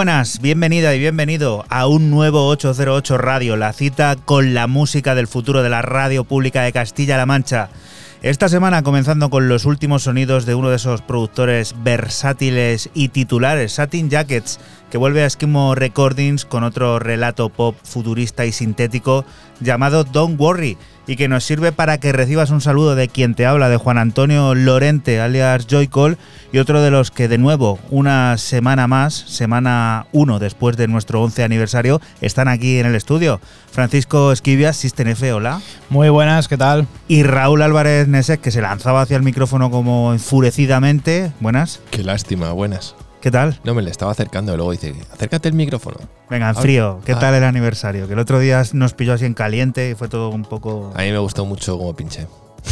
Buenas, bienvenida y bienvenido a un nuevo 808 Radio, la cita con la música del futuro de la radio pública de Castilla-La Mancha. Esta semana comenzando con los últimos sonidos de uno de esos productores versátiles y titulares, Satin Jackets, que vuelve a Esquimo Recordings con otro relato pop futurista y sintético llamado Don't Worry y que nos sirve para que recibas un saludo de quien te habla, de Juan Antonio Lorente, alias Joycall, y otro de los que de nuevo, una semana más, semana 1 después de nuestro 11 aniversario, están aquí en el estudio. Francisco Esquivias, System F, hola. Muy buenas, ¿qué tal? Y Raúl Álvarez Nesek, que se lanzaba hacia el micrófono como enfurecidamente. Buenas. Qué lástima, buenas. ¿Qué tal? No, me le estaba acercando y luego dice, acércate el micrófono. Venga, en frío. ¿Qué Ah. tal el aniversario? Que el otro día nos pilló así en caliente y fue todo un poco... A mí me gustó mucho cómo pinché.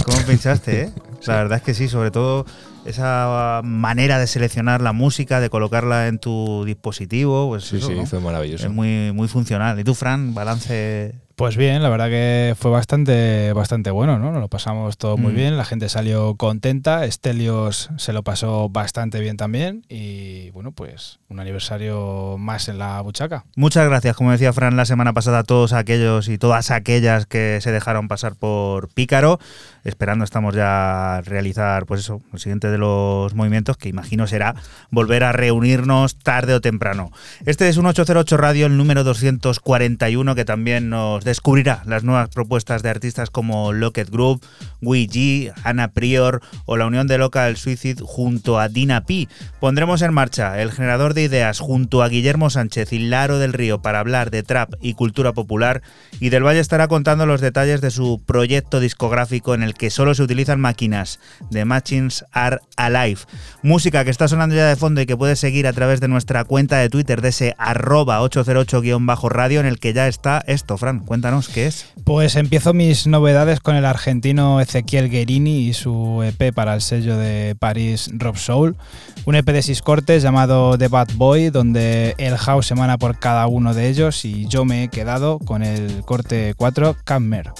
¿Cómo pinchaste, eh? La verdad es que sí, sobre todo esa manera de seleccionar la música, de colocarla en tu dispositivo, pues Sí, eso, sí, ¿no? fue maravilloso. es muy, muy funcional. ¿Y tú, Fran, balance? Pues bien, la verdad que fue bastante, bastante bueno, ¿no? Nos lo pasamos todo muy Mm. bien, la gente salió contenta, Estelios se lo pasó bastante bien también y bueno, pues un aniversario más en la buchaca. Muchas gracias, como decía Fran la semana pasada, a todos aquellos y todas aquellas que se dejaron pasar por Pícaro. Esperando estamos ya realizar, pues eso, el siguiente de los movimientos, que imagino será volver a reunirnos tarde o temprano. Este es un 808 Radio, el número 241, que también nos descubrirá las nuevas propuestas de artistas como Locket Group, G, Ana Prior o la unión de Local Suicide junto a Dina P. Pondremos en marcha el generador de ideas junto a Guillermo Sánchez y Laro del Río para hablar de trap y cultura popular y Del Valle estará contando los detalles de su proyecto discográfico en el que solo se utilizan máquinas. The Machines Are Alive. Música que está sonando ya de fondo y que puedes seguir a través de nuestra cuenta de Twitter de ese arroba 808-radio en el que ya está esto. Fran, qué es. Pues empiezo mis novedades con el argentino Ezequiel Guerini y su EP para el sello de París Rob Soul. Un EP de seis cortes llamado The Bad Boy, donde el house emana por cada uno de ellos y yo me he quedado con el corte 4 Cammer.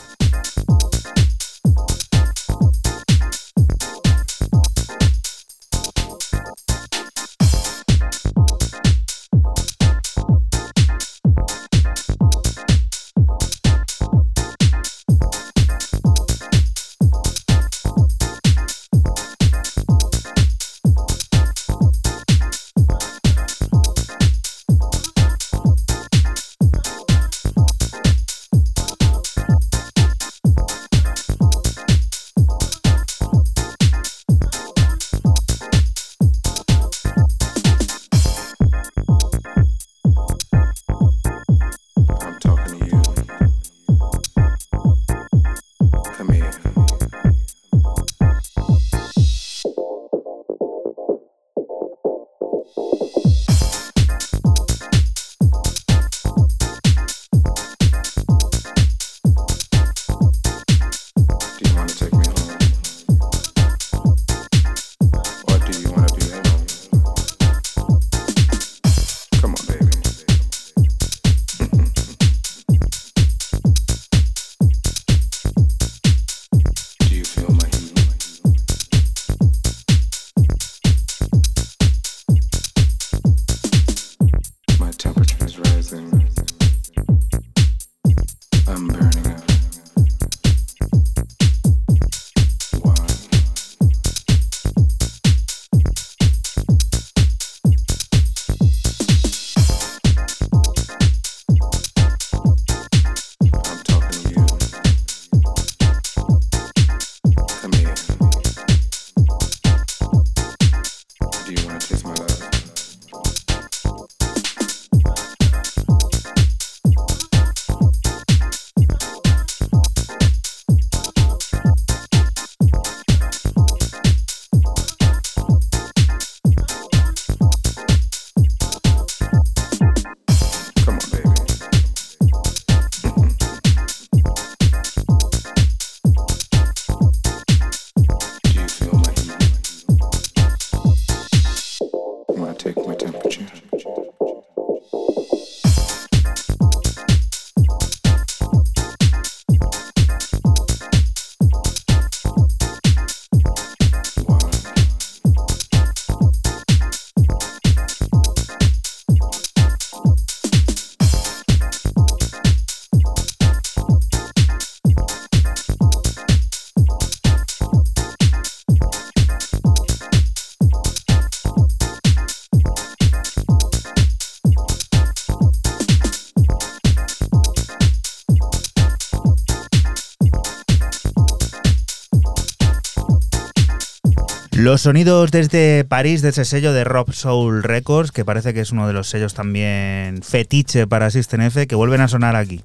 Los sonidos desde París, de ese sello de Rob Soul Records, que parece que es uno de los sellos también fetiche para System F, que vuelven a sonar aquí.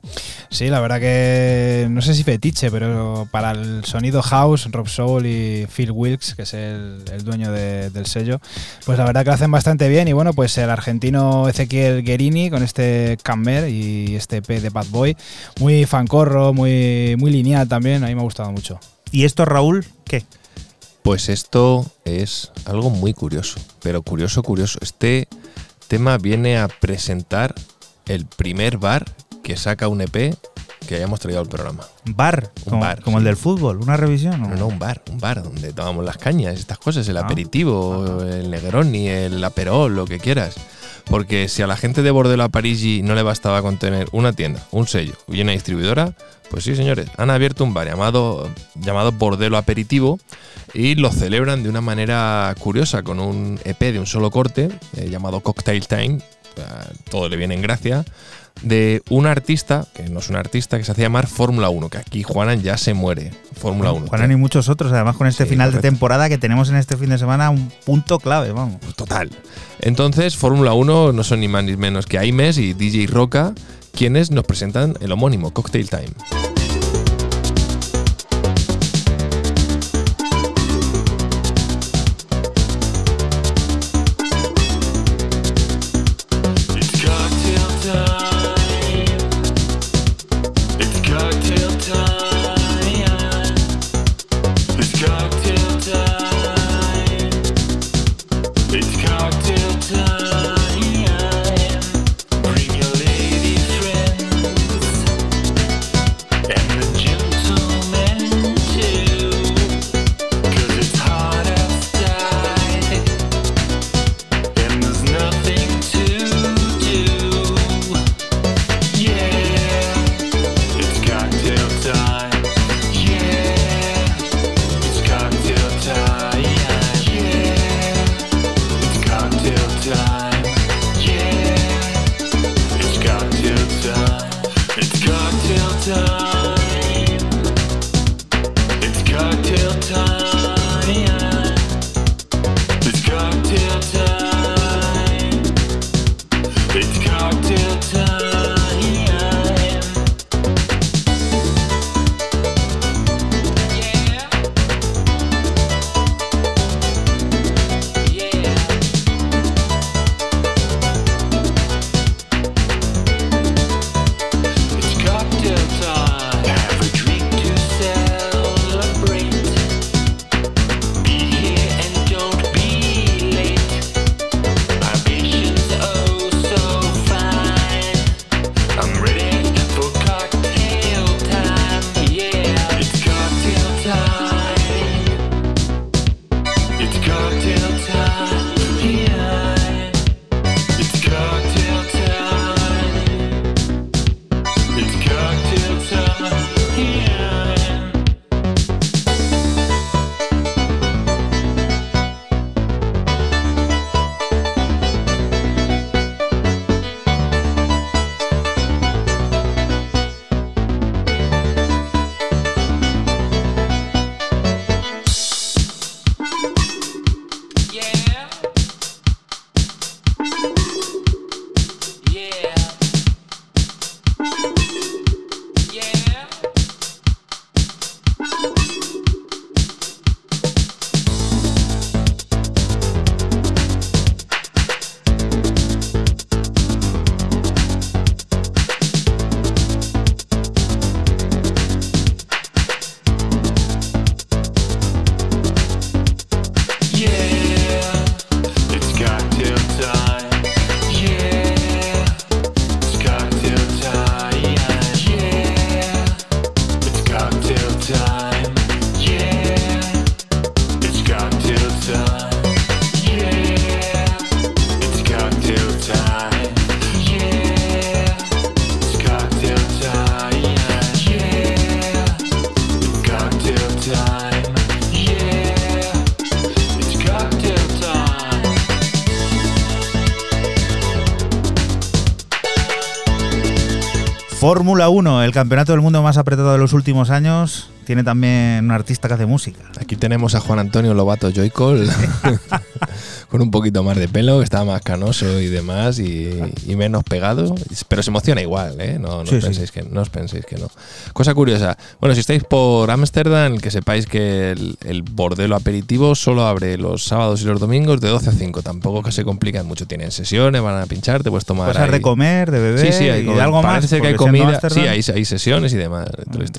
Sí, la verdad que no sé si fetiche, pero para el sonido house, Rob Soul y Phil Wilkes, que es el, el dueño de- del sello, pues la verdad que lo hacen bastante bien. Y bueno, pues el argentino Ezequiel Guerini con este Camber y este P de Bad Boy, muy fancorro, muy, muy lineal también, a mí me ha gustado mucho. ¿Y esto, Raúl, qué? Pues esto es algo muy curioso, pero curioso, curioso. Este tema viene a presentar el primer bar que saca un EP que hayamos traído al programa. Bar, Un como, bar, como sí. el del fútbol, una revisión. ¿o? No, no, un bar, un bar donde tomamos las cañas, estas cosas, el Ah. aperitivo, el Negroni, el Aperol, lo que quieras. Porque si a la gente de Bordelo a Parigi no le bastaba con tener una tienda, un sello y una distribuidora, pues sí, señores, han abierto un bar llamado, llamado Bordelo Aperitivo y lo celebran de una manera curiosa con un EP de un solo corte eh, llamado Cocktail Time, todo le viene en gracia, de un artista, que no es un artista, que se hacía llamar Fórmula 1, que aquí Juanan ya se muere. Fórmula 1. Juanan y muchos otros, además con este Sí, final correcto. de temporada que tenemos en este fin de semana, un punto clave, vamos. Total. Entonces, Fórmula 1 no son ni más ni menos que Aimes y DJ Roca, quienes nos presentan el homónimo Cocktail Time. Fórmula 1, el campeonato del mundo más apretado de los últimos años, tiene también un artista que hace música. Aquí tenemos a Juan Antonio Lobato Joycol con un poquito más de pelo, que está más canoso y demás y, y menos pegado, pero se emociona igual, ¿eh? No, no, Sí, os sí. penséis que, no os penséis que no. Cosa curiosa, bueno, si estáis por Ámsterdam, que sepáis que el, el bordelo aperitivo solo abre los sábados y los domingos de 12 a 5, tampoco que se complican mucho, tienen sesiones, van a pinchar, te puedes tomar Cosas de comer, de beber Sí, sí, hay y co- de algo más. parece que hay comida, sí, hay, hay sesiones y demás.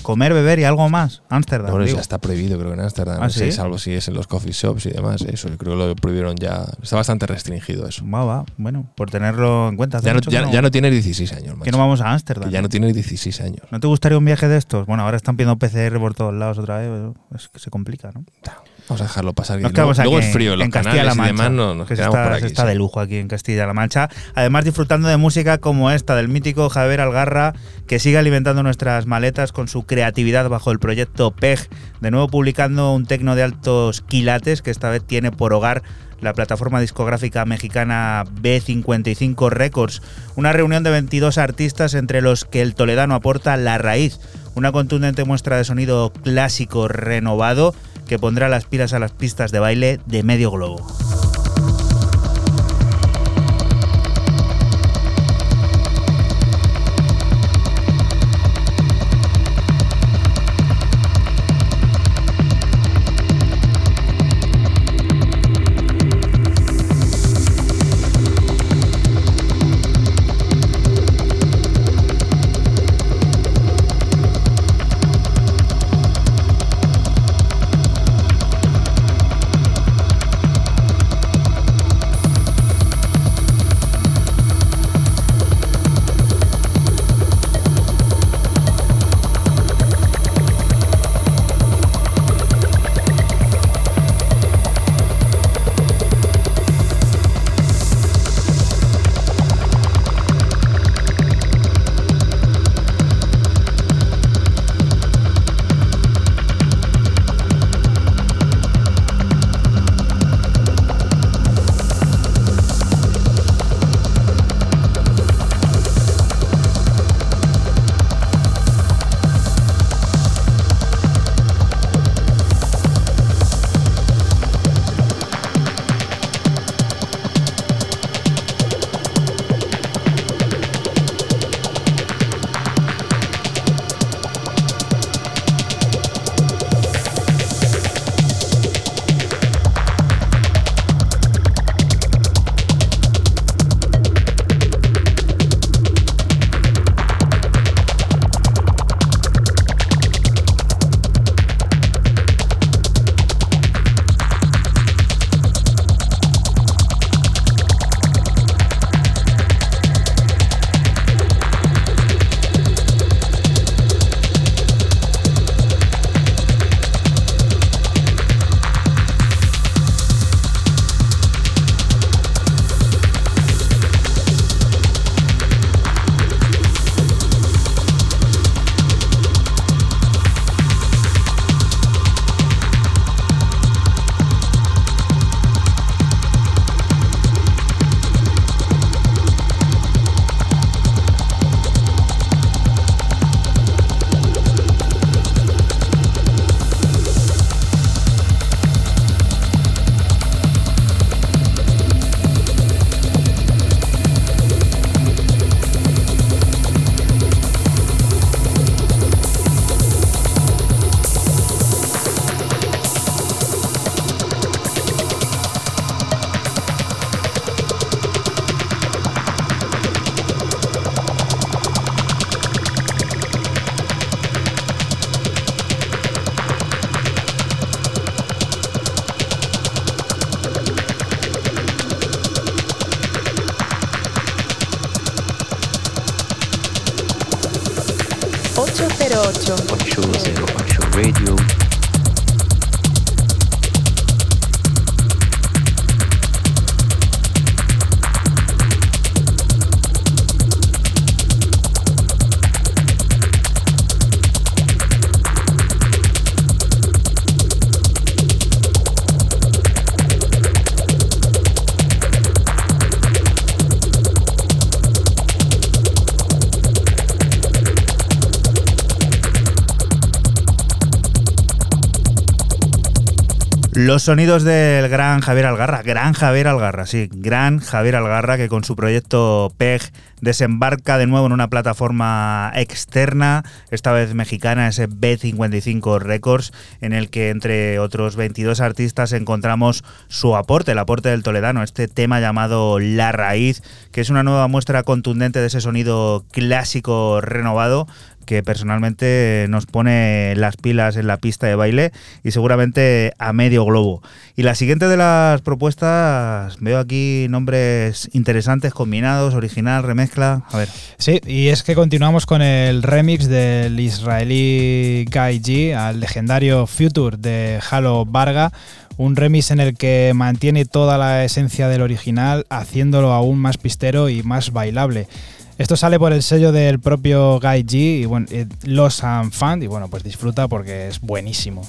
Comer, beber y algo más. Ámsterdam. Bueno, digo. ya está prohibido, creo que en Ámsterdam. ¿Ah, no sé, sí? salvo si es en los coffee shops y demás. Eso, yo creo que lo prohibieron ya. Está bastante restringido eso. Va, va. Bueno, por tenerlo en cuenta. Ya no, ya, que ya no tienes 16 años, que macho. no vamos a Ámsterdam. Que ya no tienes 16 años. ¿No te gustaría un viaje de estos? Bueno, ahora están pidiendo PCR por todos lados otra vez. Es que se complica, ¿no? Vamos a dejarlo pasar. Nos luego luego es frío en los en Castilla-La y Mancha. demás. No, nos que quedamos está, por aquí. se está sí. de lujo aquí en Castilla-La Mancha. Además, disfrutando de música como esta del mítico Javier Algarra, que sigue alimentando nuestras maletas con su creatividad bajo el proyecto PEG. De nuevo publicando un tecno de altos quilates que esta vez tiene por hogar la plataforma discográfica mexicana B55 Records. Una reunión de 22 artistas entre los que el toledano aporta la raíz. Una contundente muestra de sonido clásico renovado que pondrá las pilas a las pistas de baile de medio globo. Ocho 808 Radio. Los sonidos del gran Javier Algarra, gran Javier Algarra, sí, gran Javier Algarra que con su proyecto PEG desembarca de nuevo en una plataforma externa, esta vez mexicana, ese B55 Records, en el que entre otros 22 artistas encontramos su aporte, el aporte del toledano, este tema llamado La Raíz, que es una nueva muestra contundente de ese sonido clásico renovado, que personalmente nos pone las pilas en la pista de baile y seguramente a medio globo. Y la siguiente de las propuestas, veo aquí nombres interesantes, combinados, original, remezcla. A ver. Sí, y es que continuamos con el remix del israelí Guy G al legendario Future de Halo Varga. Un remix en el que mantiene toda la esencia del original, haciéndolo aún más pistero y más bailable. Esto sale por el sello del propio Guy G y bueno, eh, Los and Fan y bueno, pues disfruta porque es buenísimo.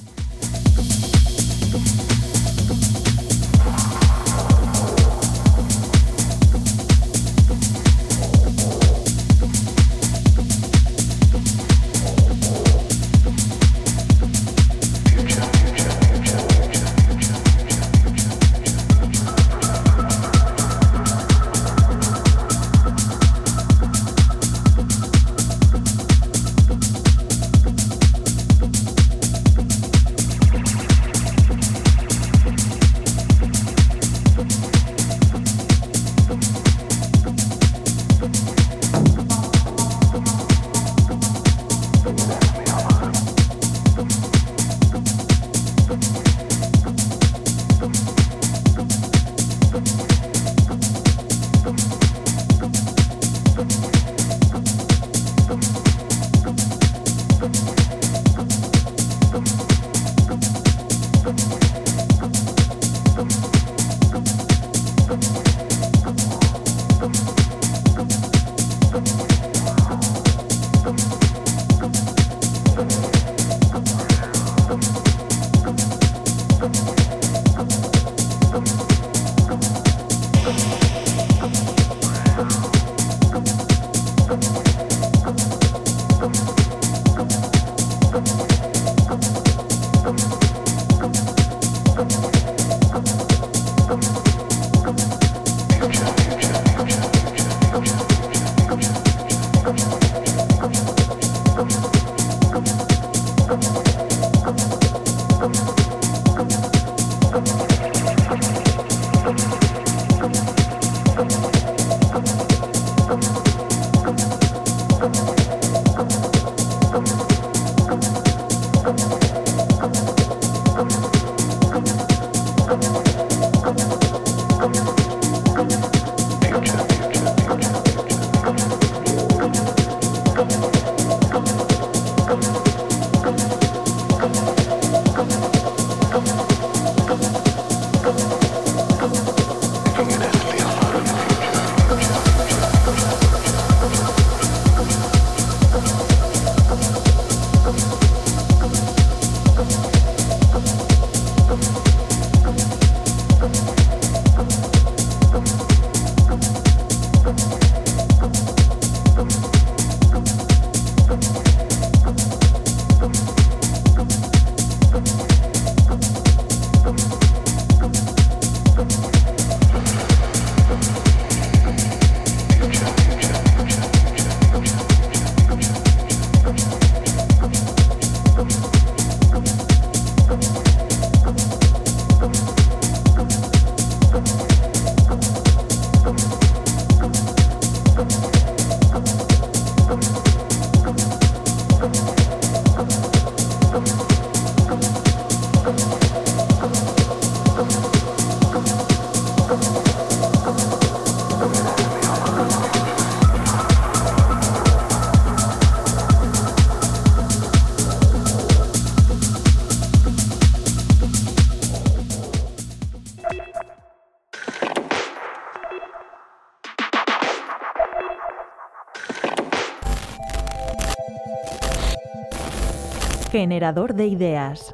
Generador de ideas.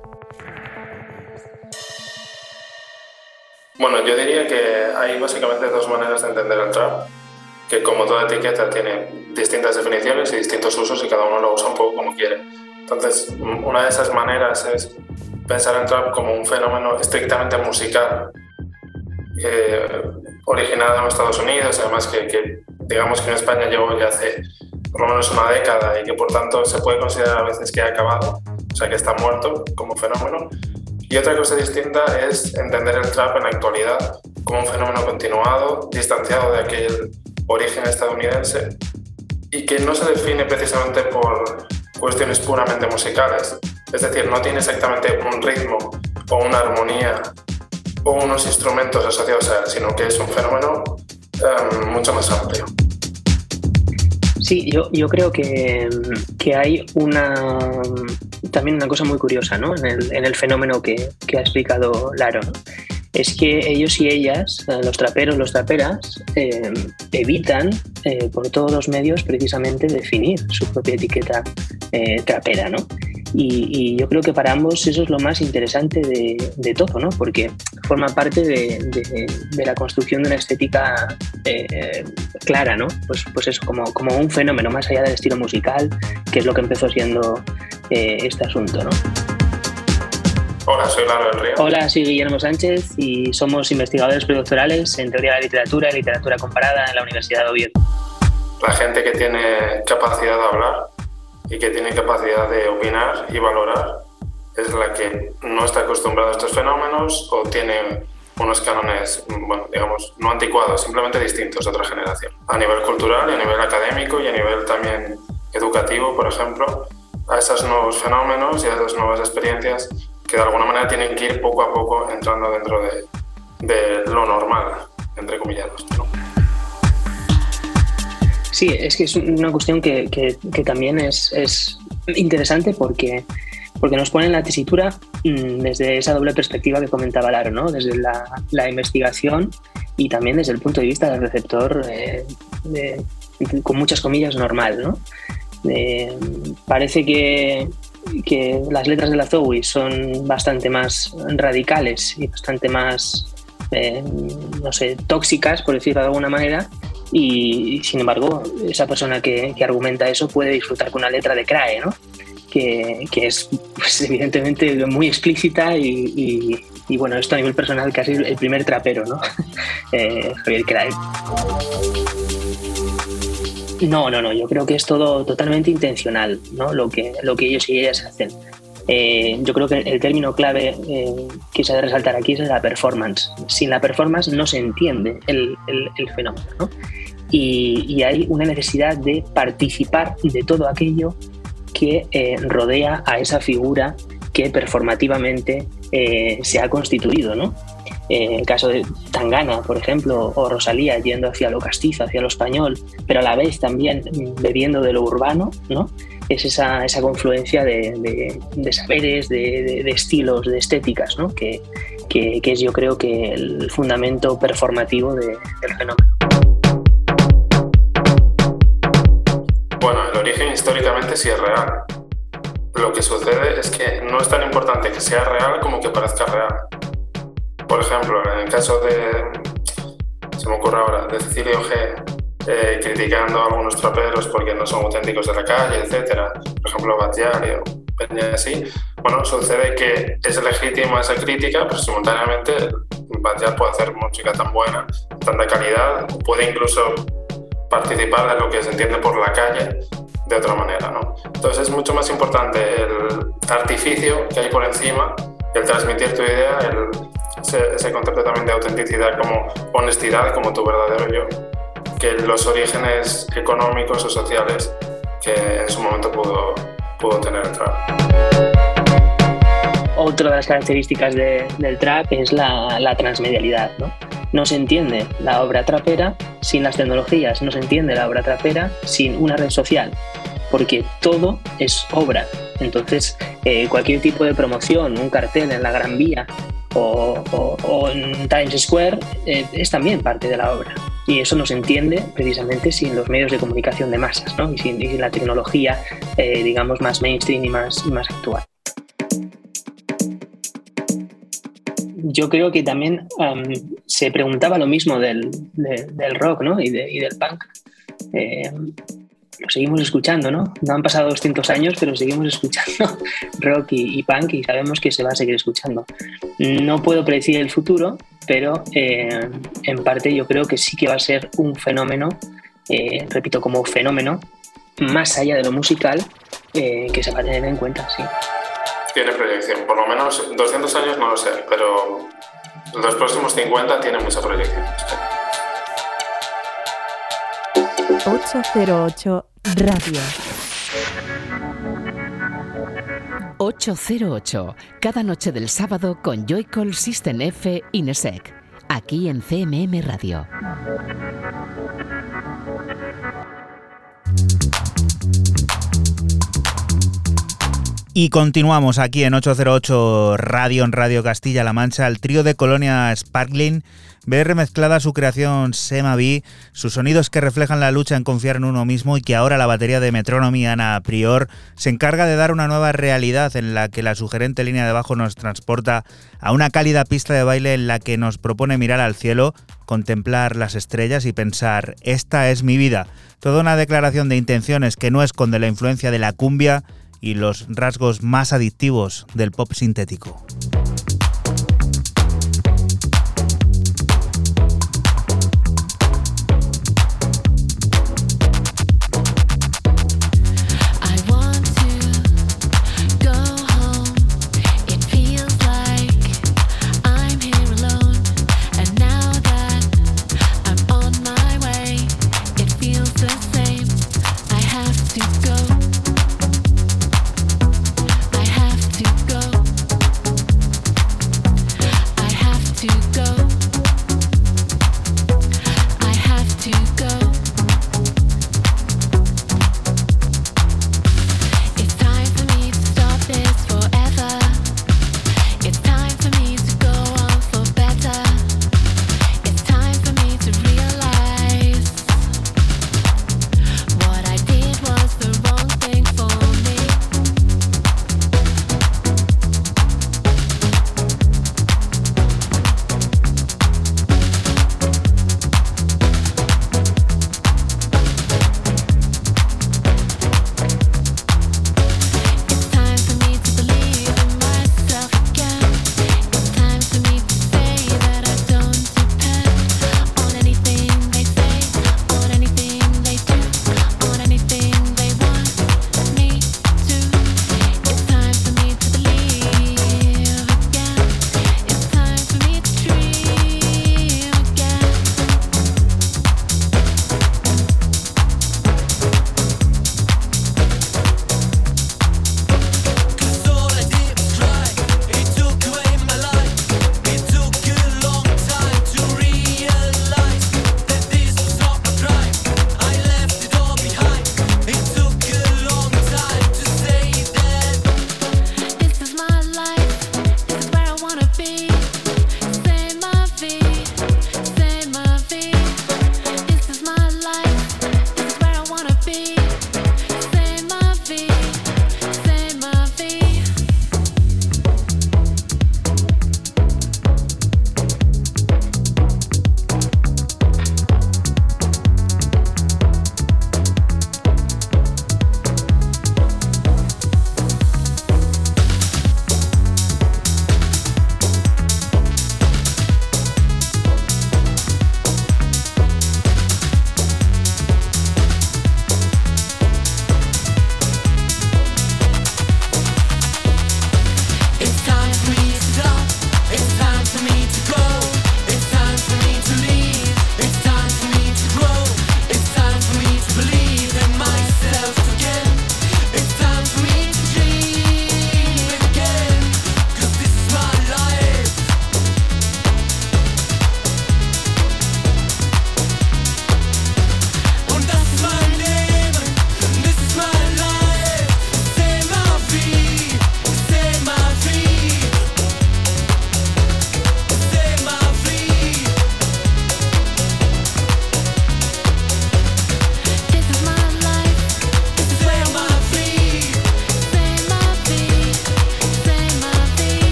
Bueno, yo diría que hay básicamente dos maneras de entender el trap, que como toda etiqueta tiene distintas definiciones y distintos usos y cada uno lo usa un poco como quiere. Entonces, una de esas maneras es pensar el trap como un fenómeno estrictamente musical, eh, originado en Estados Unidos, además que, que digamos que en España llegó ya hace por lo menos una década y que por tanto se puede considerar a veces que ha acabado, sea que está muerto como fenómeno. Y otra cosa distinta es entender el trap en la actualidad como un fenómeno continuado, distanciado de aquel origen estadounidense y que no se define precisamente por cuestiones puramente musicales. Es decir, no tiene exactamente un ritmo o una armonía o unos instrumentos asociados a él, sino que es un fenómeno um, mucho más amplio. Sí, yo, yo creo que, que, hay una también una cosa muy curiosa ¿no? en, el, en el fenómeno que, ha explicado Laro. es que ellos y ellas, eh, los traperos, los traperas, eh, evitan eh, por todos los medios precisamente definir su propia etiqueta trapera, ¿no? Y, y, yo creo que para ambos eso es lo más interesante de, de todo, ¿no? Porque forma parte de, de, de la construcción de una estética eh, clara, ¿no? Pues, pues eso, como, como un fenómeno más allá del estilo musical, que es lo que empezó siendo eh, este asunto, ¿no? Hola, soy Laro del Río. Hola, soy Guillermo Sánchez y somos investigadores predoctorales en teoría de la literatura y literatura comparada en la Universidad de Oviedo. La gente que tiene capacidad de hablar y que tiene capacidad de opinar y valorar es la que no está acostumbrada a estos fenómenos o tiene unos cánones, bueno, digamos, no anticuados, simplemente distintos de otra generación. A nivel cultural a nivel académico y a nivel también educativo, por ejemplo, a esos nuevos fenómenos y a esas nuevas experiencias que de alguna manera tienen que ir poco a poco entrando dentro de, de lo normal, entre comillas. Sí, es que es una cuestión que, que, que también es, es, interesante porque, porque nos pone en la tesitura mmm, desde esa doble perspectiva que comentaba Laro, ¿no? desde la, la, investigación y también desde el punto de vista del receptor eh, de, con muchas comillas normal. ¿no? Eh, parece que, que las letras de la Zoe son bastante más radicales y bastante más, eh, no sé, tóxicas, por decirlo de alguna manera, y sin embargo, esa persona que, que, argumenta eso puede disfrutar con una letra de Crae, ¿no? Que, que es pues, evidentemente muy explícita y, y, bueno, esto a nivel personal casi el primer trapero, ¿no? eh, Javier Crae. No, no, no, yo creo que es todo totalmente intencional, ¿no? Lo que, lo que ellos y ellas hacen. Eh, yo creo que el término clave eh, que se ha de resaltar aquí es la performance. Sin la performance no se entiende el, el, el fenómeno, ¿no? Y, y, hay una necesidad de participar de todo aquello que eh, rodea a esa figura que performativamente eh, se ha constituido, ¿no? Eh, el caso de Tangana, por ejemplo, o Rosalía yendo hacia lo castizo, hacia lo español, pero a la vez también bebiendo de lo urbano, ¿no? Es esa, esa confluencia de, de, saberes, de, de, estilos, de estéticas, ¿no? Que, que, que, es yo creo que el fundamento performativo del fenómeno. Bueno, el origen históricamente sí es real. Lo que sucede es que no es tan importante que sea real como que parezca real. Por ejemplo, en el caso de, se me ocurre ahora, de Cecilio G, eh, criticando a algunos traperos porque no son auténticos de la calle, etc. Por ejemplo, Batllari o Peña así. Bueno, sucede que es legítima esa crítica, pero simultáneamente Batllari puede hacer música tan buena, tan de calidad, puede incluso participar de lo que se entiende por la calle de otra manera, ¿no? Entonces es mucho más importante el artificio que hay por encima, el transmitir tu idea, el, ese, ese, concepto también de autenticidad como honestidad, como tu verdadero yo, que los orígenes económicos o sociales que en su momento pudo, pudo tener el trap. Otra de las características de, del trap es la, la transmedialidad, ¿no? No se entiende la obra trapera sin las tecnologías, no se entiende la obra trapera sin una red social, porque todo es obra. Entonces, eh, cualquier tipo de promoción, un cartel en la Gran Vía o, o, o en Times Square eh, es también parte de la obra. Y eso no se entiende precisamente sin los medios de comunicación de masas ¿no? y, sin, la tecnología, eh, digamos, más mainstream y más, más actual. yo creo que también se preguntaba lo mismo del, de, del rock ¿no? y, del punk. Eh, lo seguimos escuchando, ¿no? No han pasado 200 años, pero seguimos escuchando rock y, y, punk y sabemos que se va a seguir escuchando. No puedo predecir el futuro, pero eh, en parte yo creo que sí que va a ser un fenómeno, eh, repito, como fenómeno, más allá de lo musical, eh, que se va a tener en cuenta, sí. Tiene proyección, por lo menos 200 años no lo sé, pero los próximos 50 tienen mucha proyección. Sí. 808 Radio. 808, cada noche del sábado con Joycall System F Inesec, aquí en CMM Radio. Y continuamos aquí en 808 Radio, en Radio Castilla-La Mancha. El trío de Colonia Sparkling ve remezclada su creación Sema B, sus sonidos que reflejan la lucha en confiar en uno mismo y que ahora la batería de Metronomy Ana Prior se encarga de dar una nueva realidad en la que la sugerente línea de bajo nos transporta a una cálida pista de baile en la que nos propone mirar al cielo, contemplar las estrellas y pensar, esta es mi vida. Toda una declaración de intenciones que no esconde la influencia de la cumbia, y los rasgos más adictivos del pop sintético.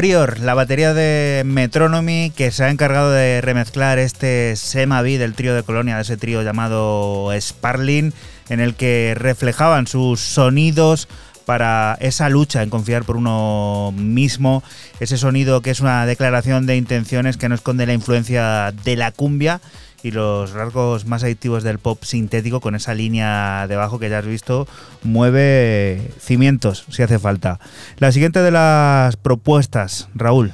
Prior, la batería de Metronomy que se ha encargado de remezclar este Sema B del trío de Colonia, de ese trío llamado Sparling, en el que reflejaban sus sonidos para esa lucha en confiar por uno mismo, ese sonido que es una declaración de intenciones que no esconde la influencia de la cumbia y los rasgos más adictivos del pop sintético con esa línea debajo que ya has visto mueve cimientos si hace falta. La siguiente de las propuestas, Raúl.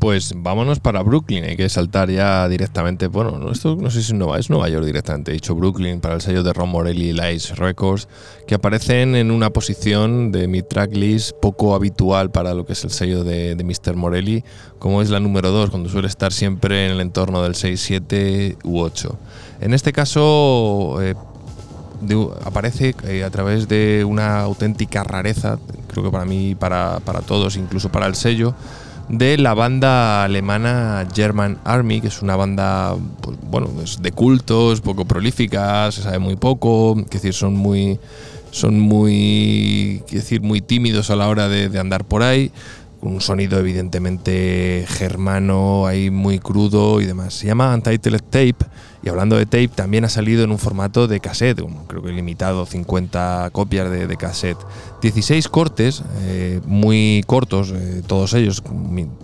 Pues vámonos para Brooklyn, hay que saltar ya directamente, bueno, no, esto no sé si es Nueva, es Nueva York directamente, he dicho Brooklyn para el sello de Ron Morelli y Lice Records, que aparecen en una posición de mi tracklist poco habitual para lo que es el sello de, Mr. Morelli, como es la número 2, cuando suele estar siempre en el entorno del 6, 7 u 8. En este caso eh, aparece eh, a través de una auténtica rareza, creo que para mí, para, para todos, incluso para el sello, de la banda alemana German Army, que es una banda, pues, bueno, es de cultos, poco prolífica, se sabe muy poco, es decir, son muy, son muy, decir, muy tímidos a la hora de, de andar por ahí, con un sonido evidentemente germano, ahí muy crudo y demás. Se llama Untitled Tape y hablando de tape también ha salido en un formato de cassette, creo que limitado, 50 copias de, de cassette. 16 cortes, eh, muy cortos, eh, todos ellos,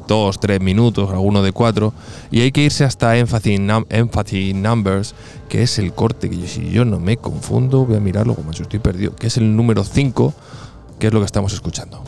2, 3 minutos, alguno de 4, y hay que irse hasta Empathy, Num- Empathy Numbers, que es el corte que yo, si yo no me confundo, voy a mirarlo como yo estoy perdido, que es el número 5, que es lo que estamos escuchando.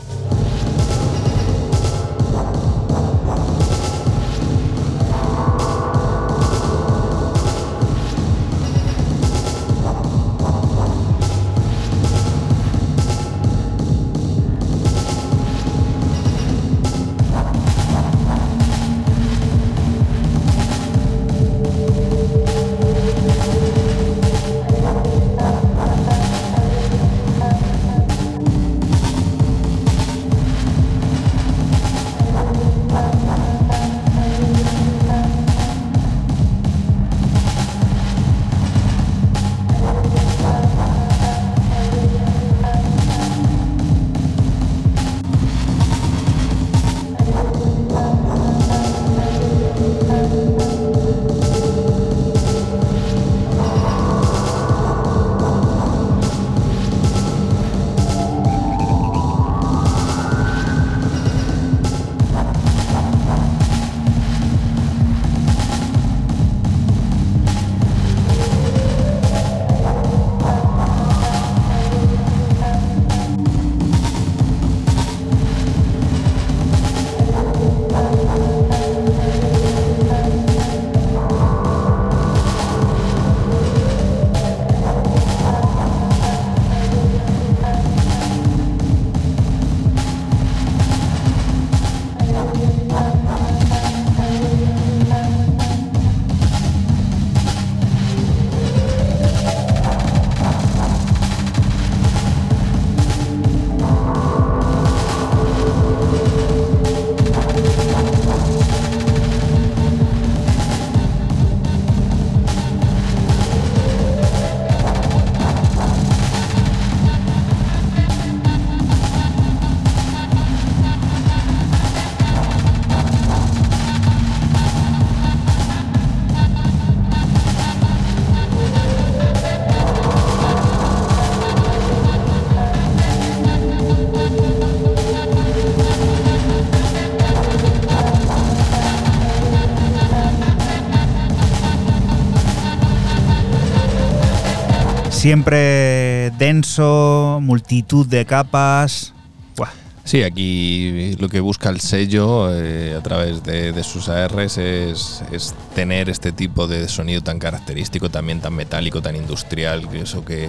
Siempre denso, multitud de capas. Buah, Sí, aquí lo que busca el sello eh, a través de, de sus ARs es, es tener este tipo de sonido tan característico, también tan metálico, tan industrial, que eso que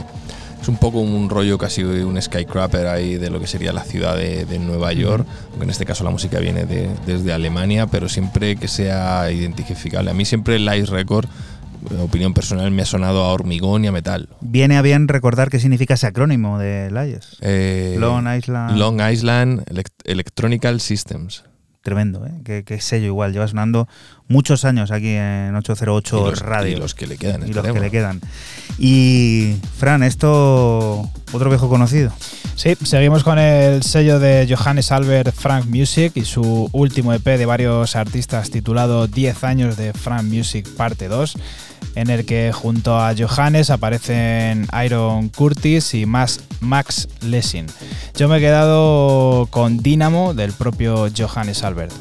es un poco un rollo casi un skycrapper ahí de lo que sería la ciudad de, de Nueva York, aunque en este caso la música viene de- desde Alemania, pero siempre que sea identificable. A mí siempre el Live Record, opinión personal, me ha sonado a hormigón y a metal. viene a bien recordar qué significa ese acrónimo de Layers. Eh, Long Island. Long Island Elect- Electronical Systems. Tremendo, ¿eh? Qué, qué sello igual. Lleva sonando muchos años aquí en 808 y los, Radio. y los que le quedan. y los que le quedan. Y, Fran, esto, otro viejo conocido. Sí, seguimos con el sello de Johannes Albert Frank Music y su último EP de varios artistas titulado 10 años de Frank Music parte 2, en el que junto a Johannes aparecen Iron Curtis y Max, Max Lessing. Yo me he quedado con Dynamo del propio Johannes Albert.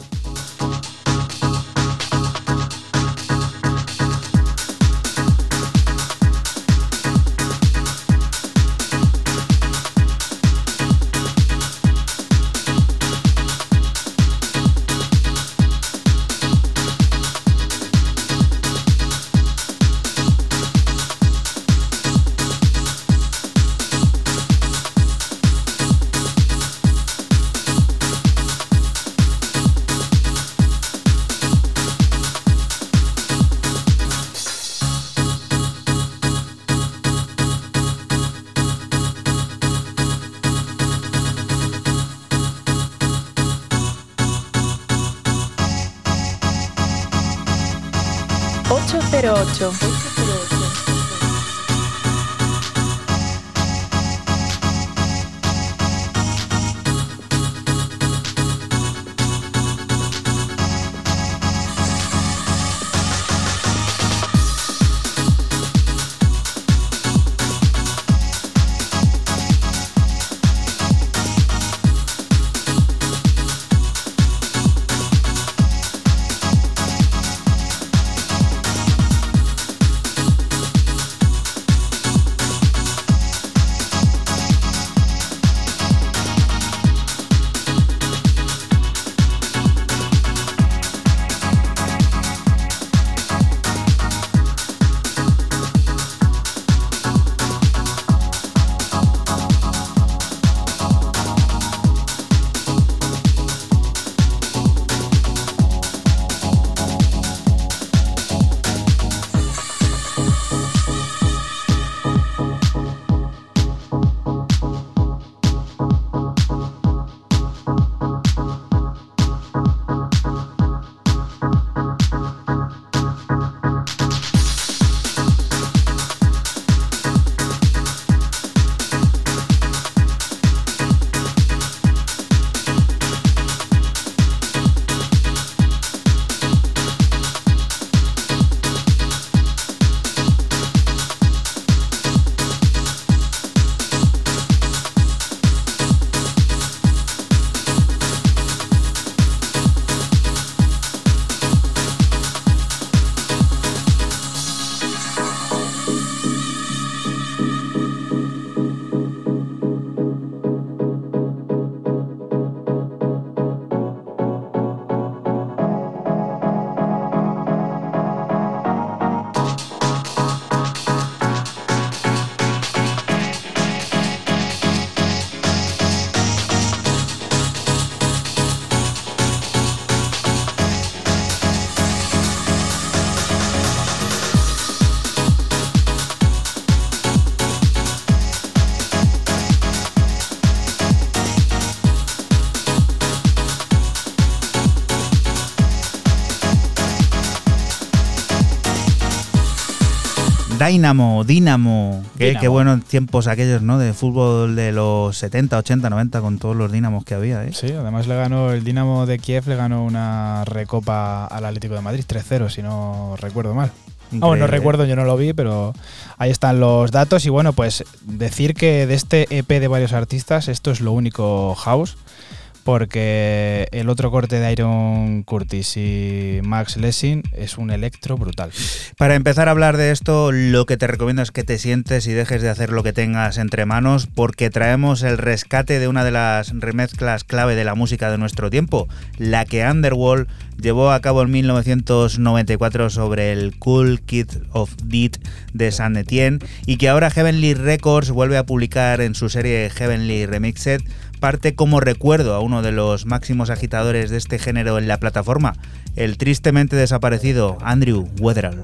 Dynamo, Dynamo. Qué, Dynamo. qué buenos tiempos aquellos, ¿no? De fútbol de los 70, 80, 90 con todos los Dynamos que había, ¿eh? Sí, además le ganó el Dinamo de Kiev, le ganó una recopa al Atlético de Madrid 3-0, si no recuerdo mal. Vamos, no recuerdo, yo no lo vi, pero ahí están los datos. Y bueno, pues decir que de este EP de varios artistas, esto es lo único house, porque el otro corte de Iron Curtis y Max Lessing es un electro brutal. Para empezar a hablar de esto, lo que te recomiendo es que te sientes y dejes de hacer lo que tengas entre manos, porque traemos el rescate de una de las remezclas clave de la música de nuestro tiempo, la que Underworld llevó a cabo en 1994 sobre el Cool Kid of Deed de San Etienne y que ahora Heavenly Records vuelve a publicar en su serie Heavenly Remixed parte como recuerdo a uno de los máximos agitadores de este género en la plataforma, el tristemente desaparecido Andrew Weatherall.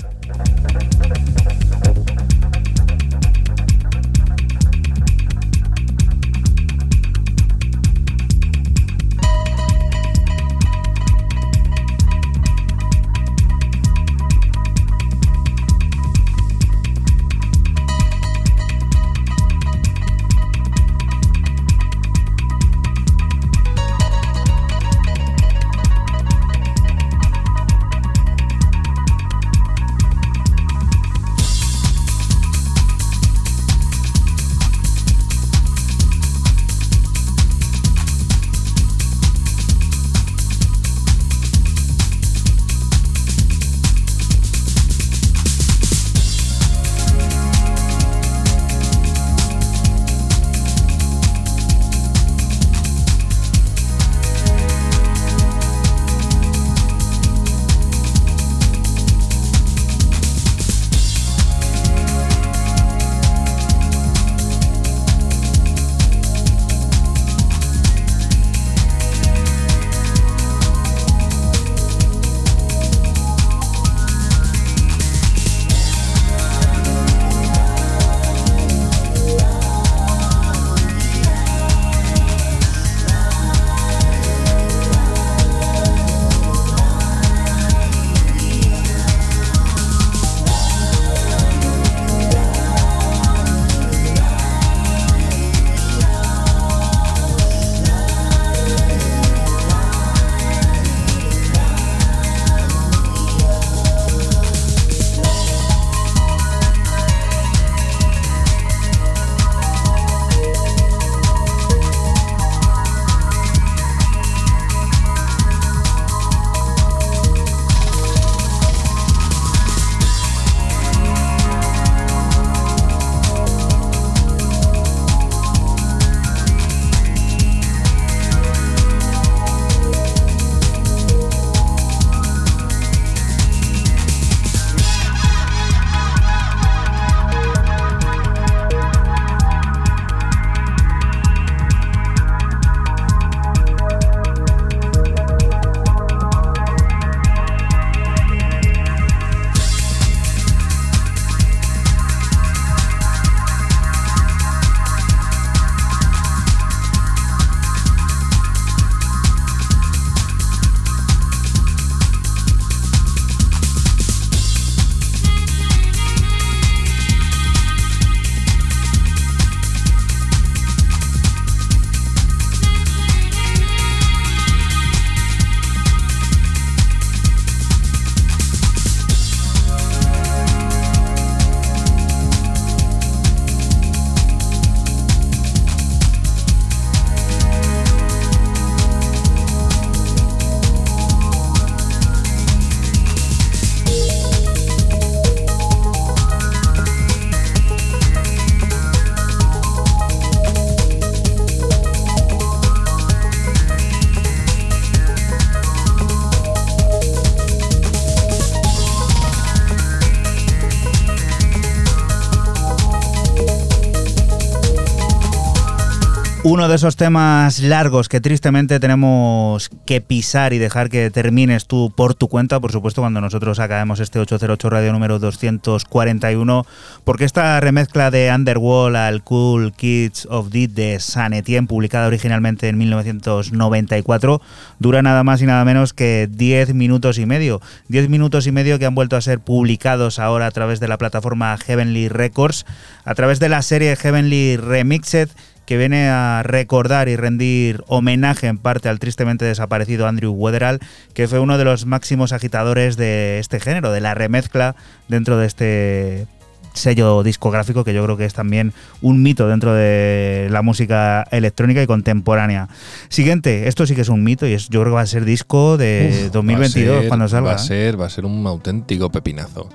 Uno de esos temas largos que tristemente tenemos que pisar y dejar que termines tú por tu cuenta, por supuesto, cuando nosotros acabemos este 808 radio número 241, porque esta remezcla de Underworld al Cool Kids of Deed de San Etienne, publicada originalmente en 1994, dura nada más y nada menos que 10 minutos y medio. 10 minutos y medio que han vuelto a ser publicados ahora a través de la plataforma Heavenly Records, a través de la serie Heavenly Remixed que viene a recordar y rendir homenaje en parte al tristemente desaparecido Andrew Weatherall, que fue uno de los máximos agitadores de este género, de la remezcla dentro de este sello discográfico que yo creo que es también un mito dentro de la música electrónica y contemporánea. Siguiente, esto sí que es un mito y es, yo creo que va a ser disco de Uf, 2022 va a ser- cuando salga. Va a, ser, va a ser un auténtico pepinazo.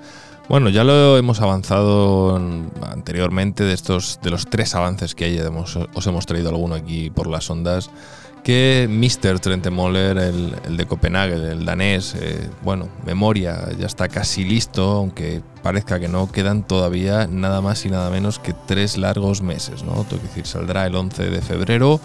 Bueno, ya lo hemos avanzado en- anteriormente de estos de los tres avances que hay, hemos- os hemos traído alguno aquí por las ondas. Que Mr. Trentemoller, el, el de Copenhague, el danés, eh, bueno, memoria, ya está casi listo, aunque parezca que no, quedan todavía nada más y nada menos que tres largos meses, ¿no? Tengo que decir, saldrá el 11 de febrero.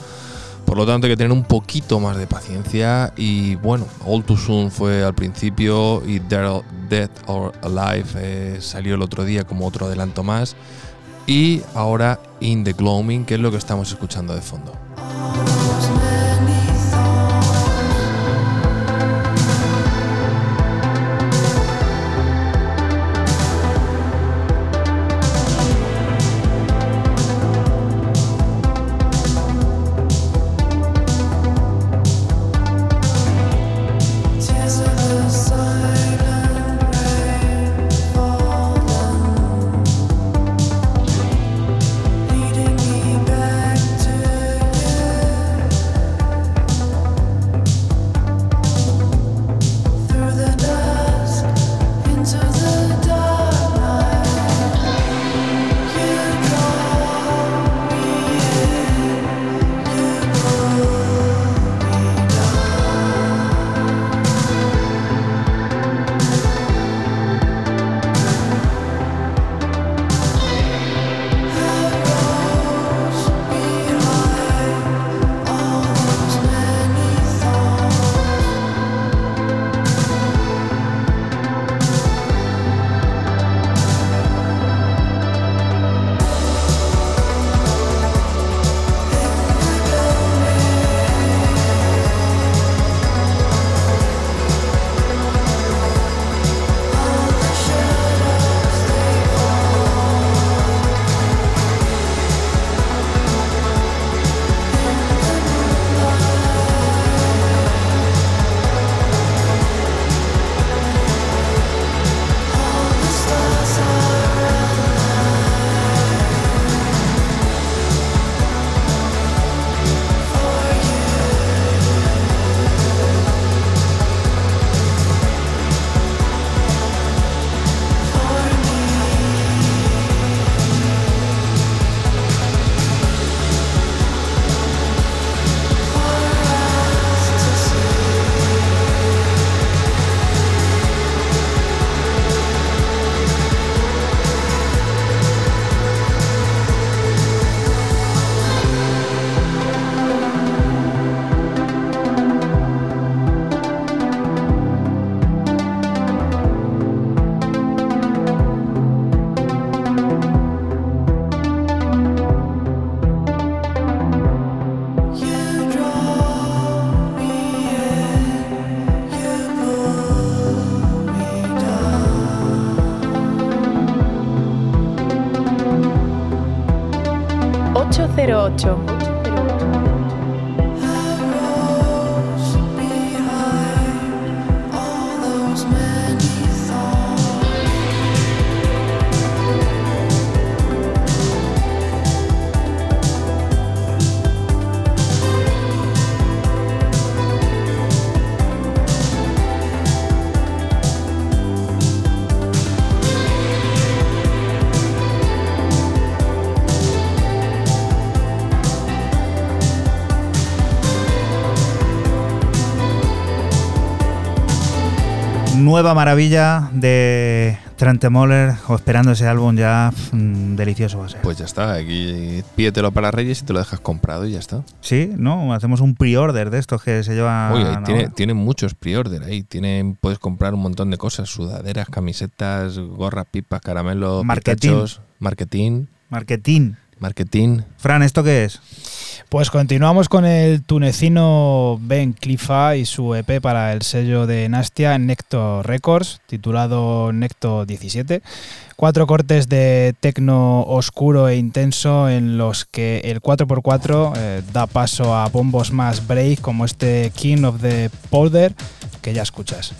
Por lo tanto, hay que tener un poquito más de paciencia. Y bueno, All Too Soon fue al principio y Dead or Alive eh, salió el otro día como otro adelanto más. Y ahora In the Gloaming, que es lo que estamos escuchando de fondo. Nueva maravilla de Trentemoller o esperando ese álbum ya mm, delicioso va a ser. Pues ya está, aquí pídetelo para Reyes y te lo dejas comprado y ya está. Sí, ¿no? Hacemos un pre-order de estos que se llevan. Oye, ¿no? tiene, tiene muchos pre-order ahí. Tiene, puedes comprar un montón de cosas: sudaderas, camisetas, gorras, pipas, caramelos, Marketing. marketing, Marketing. Marketing. Fran, ¿esto qué es? Pues continuamos con el tunecino Ben Clifa y su EP para el sello de Nastia Necto Records, titulado Necto 17. Cuatro cortes de tecno oscuro e intenso en los que el 4x4 eh, da paso a bombos más break como este King of the Powder que ya escuchas.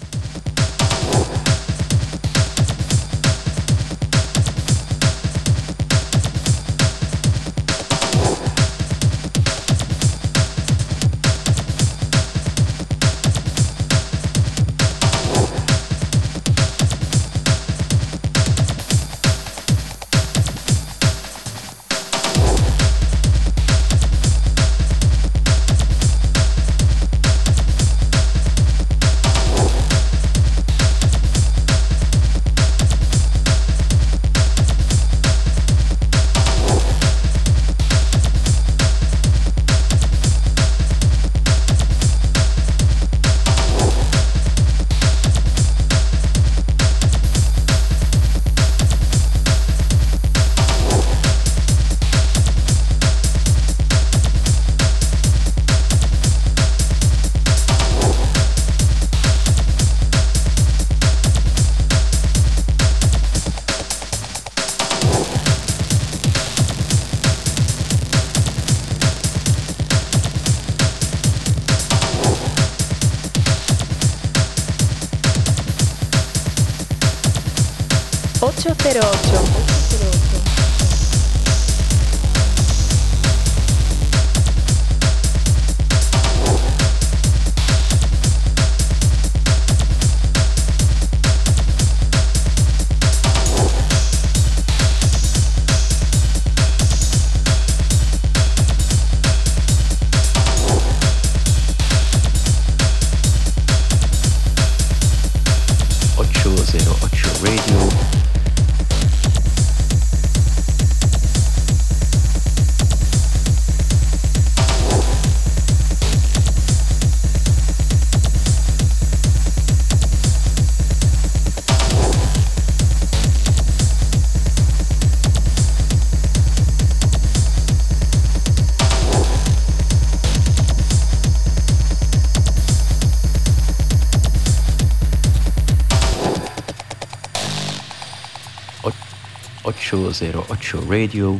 208 Radio.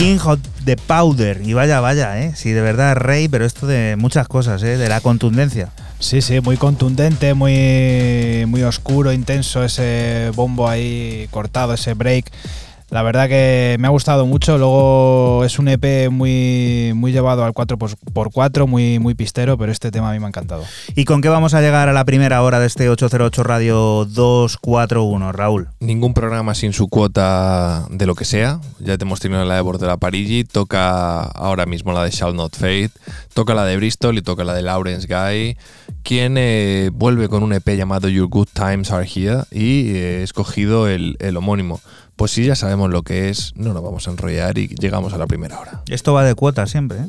King of the Powder. Y vaya, vaya, ¿eh? Sí, de verdad, rey, pero esto de muchas cosas, ¿eh? De la contundencia. Sí, sí, muy contundente, muy, muy oscuro, intenso, ese bombo ahí cortado, ese break. La verdad que me ha gustado mucho. Luego es un EP muy, muy llevado al 4x4, muy, muy pistero, pero este tema a mí me ha encantado. ¿Y con qué vamos a llegar a la primera hora de este 808 Radio 241, Raúl? Ningún programa sin su cuota de lo que sea. Ya te hemos tenido la de Bordela Parigi, toca ahora mismo la de Shall Not Fade, toca la de Bristol y toca la de Lawrence Guy, quien eh, vuelve con un EP llamado Your Good Times Are Here y eh, he escogido el, el homónimo. Pues si ya sabemos lo que es, no nos vamos a enrollar y llegamos a la primera hora. Esto va de cuota siempre, ¿eh?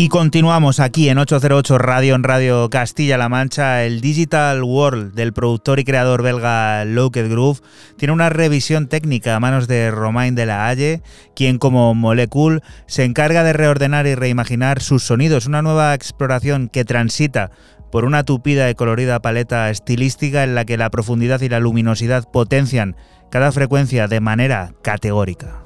Y continuamos aquí en 808 Radio, en Radio Castilla-La Mancha. El Digital World del productor y creador belga Locked Groove tiene una revisión técnica a manos de Romain de la Halle, quien como Molecule se encarga de reordenar y reimaginar sus sonidos. Una nueva exploración que transita por una tupida y colorida paleta estilística en la que la profundidad y la luminosidad potencian cada frecuencia de manera categórica.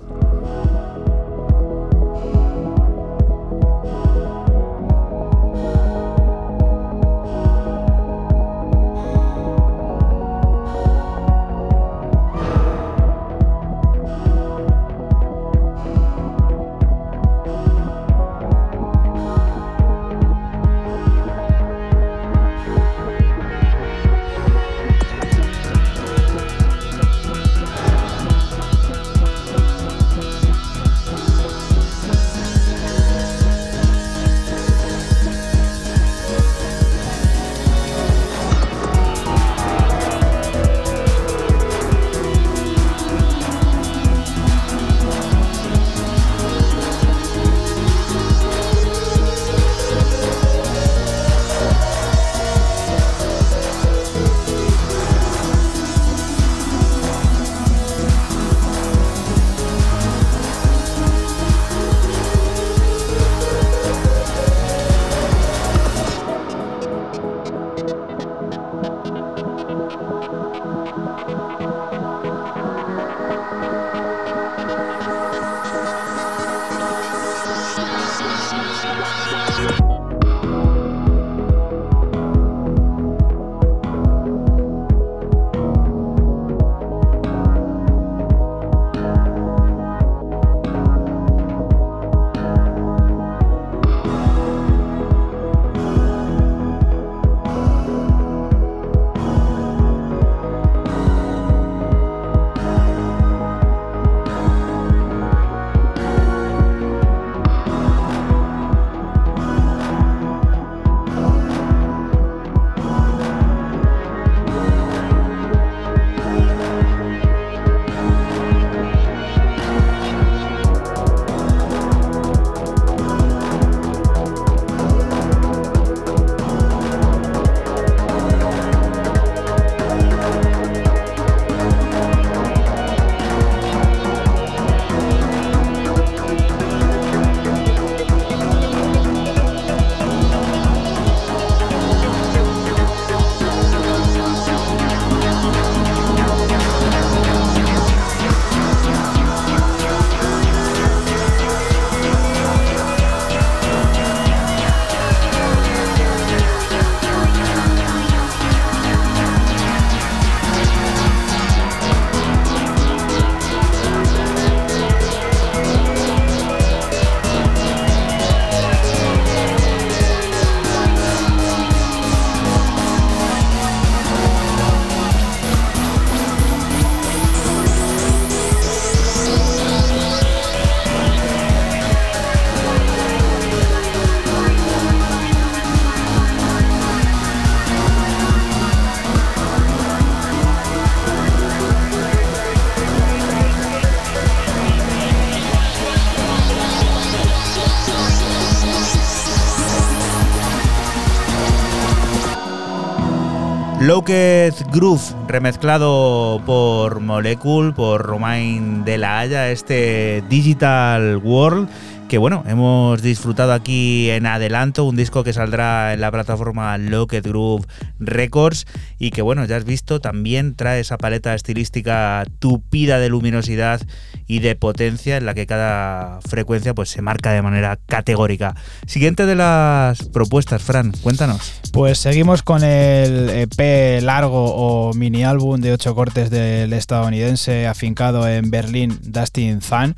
Locked Groove, remezclado por Molecule, por Romain de la Haya, este Digital World que bueno, hemos disfrutado aquí en adelanto, un disco que saldrá en la plataforma Locked Groove Records y que bueno, ya has visto, también trae esa paleta estilística tupida de luminosidad y de potencia en la que cada frecuencia pues se marca de manera categórica. Siguiente de las propuestas, Fran, cuéntanos. Pues seguimos con el EP largo o mini álbum de ocho cortes del estadounidense afincado en Berlín, Dustin Zahn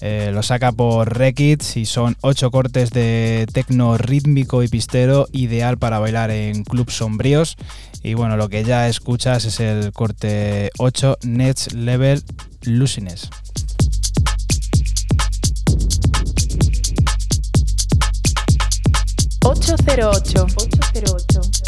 Eh, lo saca por Rekits y son ocho cortes de tecno rítmico y pistero, ideal para bailar en clubs sombríos. Y bueno, lo que ya escuchas es el corte 8 Next Level Luciness. 808. 808.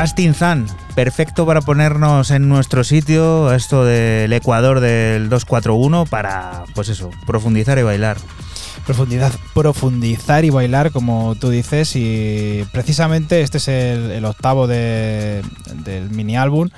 Dustin Zan, perfecto para ponernos en nuestro sitio, esto del Ecuador del 241, para, pues eso, profundizar y bailar. Profundidad, profundizar y bailar, como tú dices, y precisamente este es el, octavo de- del mini álbum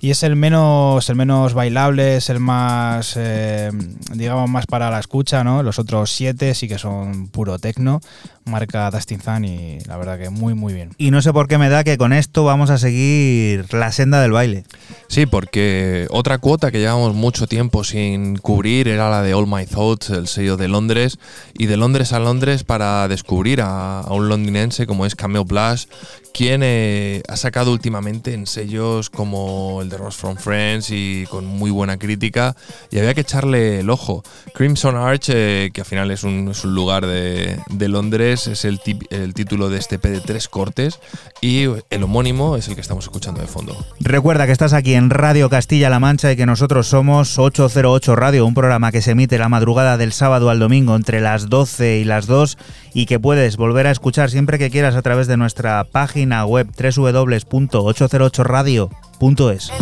y es el menos, el menos bailable, es el más, eh, digamos, más para la escucha, ¿no? Los otros siete sí que son puro tecno, marca Dustin Zan y la verdad que muy, muy bien. Y no sé por qué me da que con esto vamos a seguir la senda del baile. Sí, porque otra cuota que llevamos mucho tiempo sin cubrir era la de All My Thoughts, el sello de Londres, y de Londres a Londres para descubrir a, a un londinense como es Camille Blush, quien eh, ha sacado últimamente en sellos como el de Ross from Friends y con muy buena crítica, y había que echarle el ojo. Crimson Arch, eh, que al final es un, es un lugar de, de Londres, es el, título de este EP de tres cortes, y el homónimo es el que estamos escuchando de fondo. Recuerda que estás aquí en Radio Castilla-La Mancha y que nosotros somos 808 Radio, un programa que se emite la madrugada del sábado al domingo entre las 12 y las 2 y que puedes volver a escuchar siempre que quieras a través de nuestra página web www.808radio.es.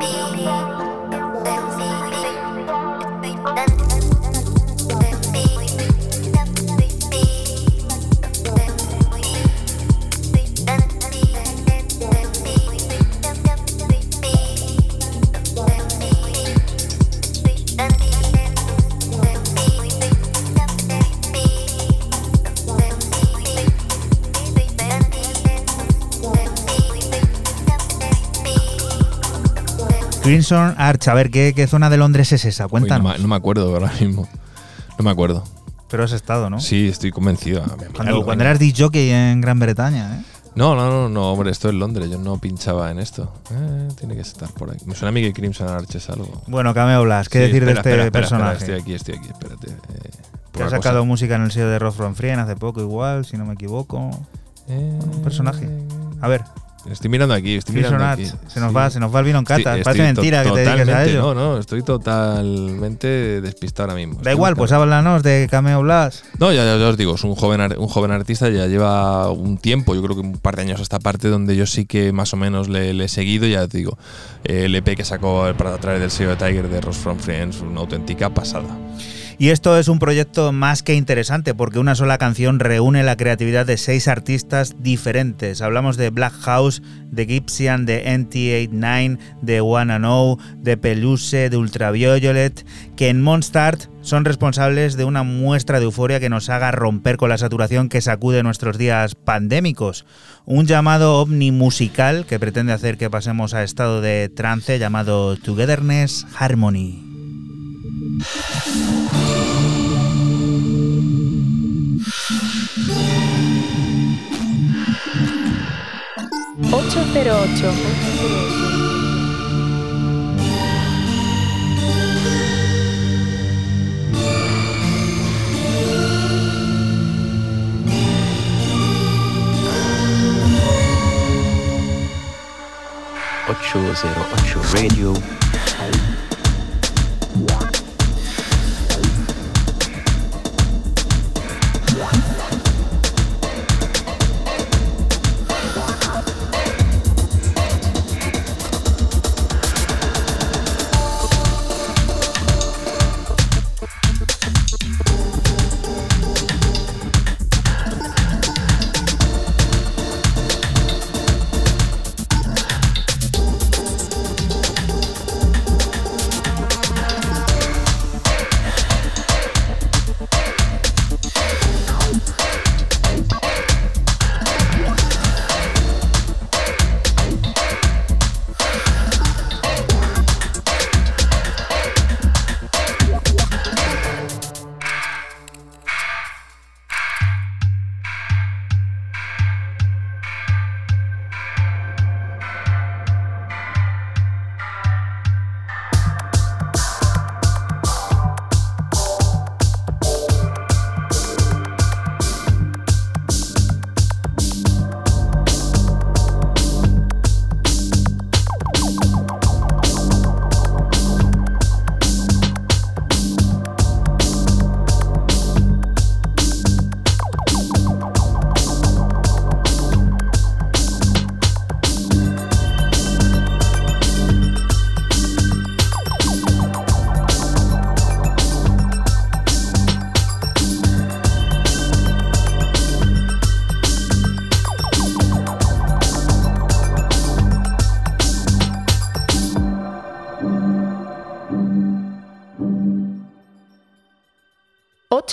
be Crimson Arch, a ver, ¿qué, qué zona de Londres es esa? Uy, no, Cuéntanos. me, no me acuerdo ahora mismo. No me acuerdo. Pero has estado, ¿no? Sí, estoy convencido. Cuando, cuando eras jockey en Gran Bretaña, ¿eh? No, no, no, no, hombre, esto es Londres. Yo no pinchaba en esto. Eh, tiene que estar por ahí. Me suena a mí que Crimson Arch es algo. Bueno, Cameo Blas, ¿qué Sí, decir espera, de este espera, espera, personaje? estoy aquí, estoy aquí, espérate. eh, que ha sacado cosa. música en el sello de Rock from Frien hace poco, igual, si no me equivoco. Eh, Un personaje. A ver, Estoy mirando aquí, estoy mirando aquí. se nos Sí. va, se nos va el vino en cata. estoy Parece mentira que te dediques a ello. No, no, estoy totalmente despistado ahora mismo. Da igual, pues háblanos de Cameo Blas. No, ya, ya- ya os digo, es un joven, un joven artista, ya lleva un tiempo, yo creo que un par de años a esta parte, donde yo sí que más o menos le, le he seguido, ya te digo, el EP que sacó para través del sello de Tiger de Ross from Friends, una auténtica pasada. Y esto es un proyecto más que interesante porque una sola canción reúne la creatividad de seis artistas diferentes. Hablamos de Black House, de Gibson, de NT89, de One and O, de Peluche, de Ultraviolet, que en Monstart son responsables de una muestra de euforia que nos haga romper con la saturación que sacude nuestros días pandémicos. Un llamado ovni musical que pretende hacer que pasemos a estado de trance llamado Togetherness Harmony. 808. ocho cero ocho Radio.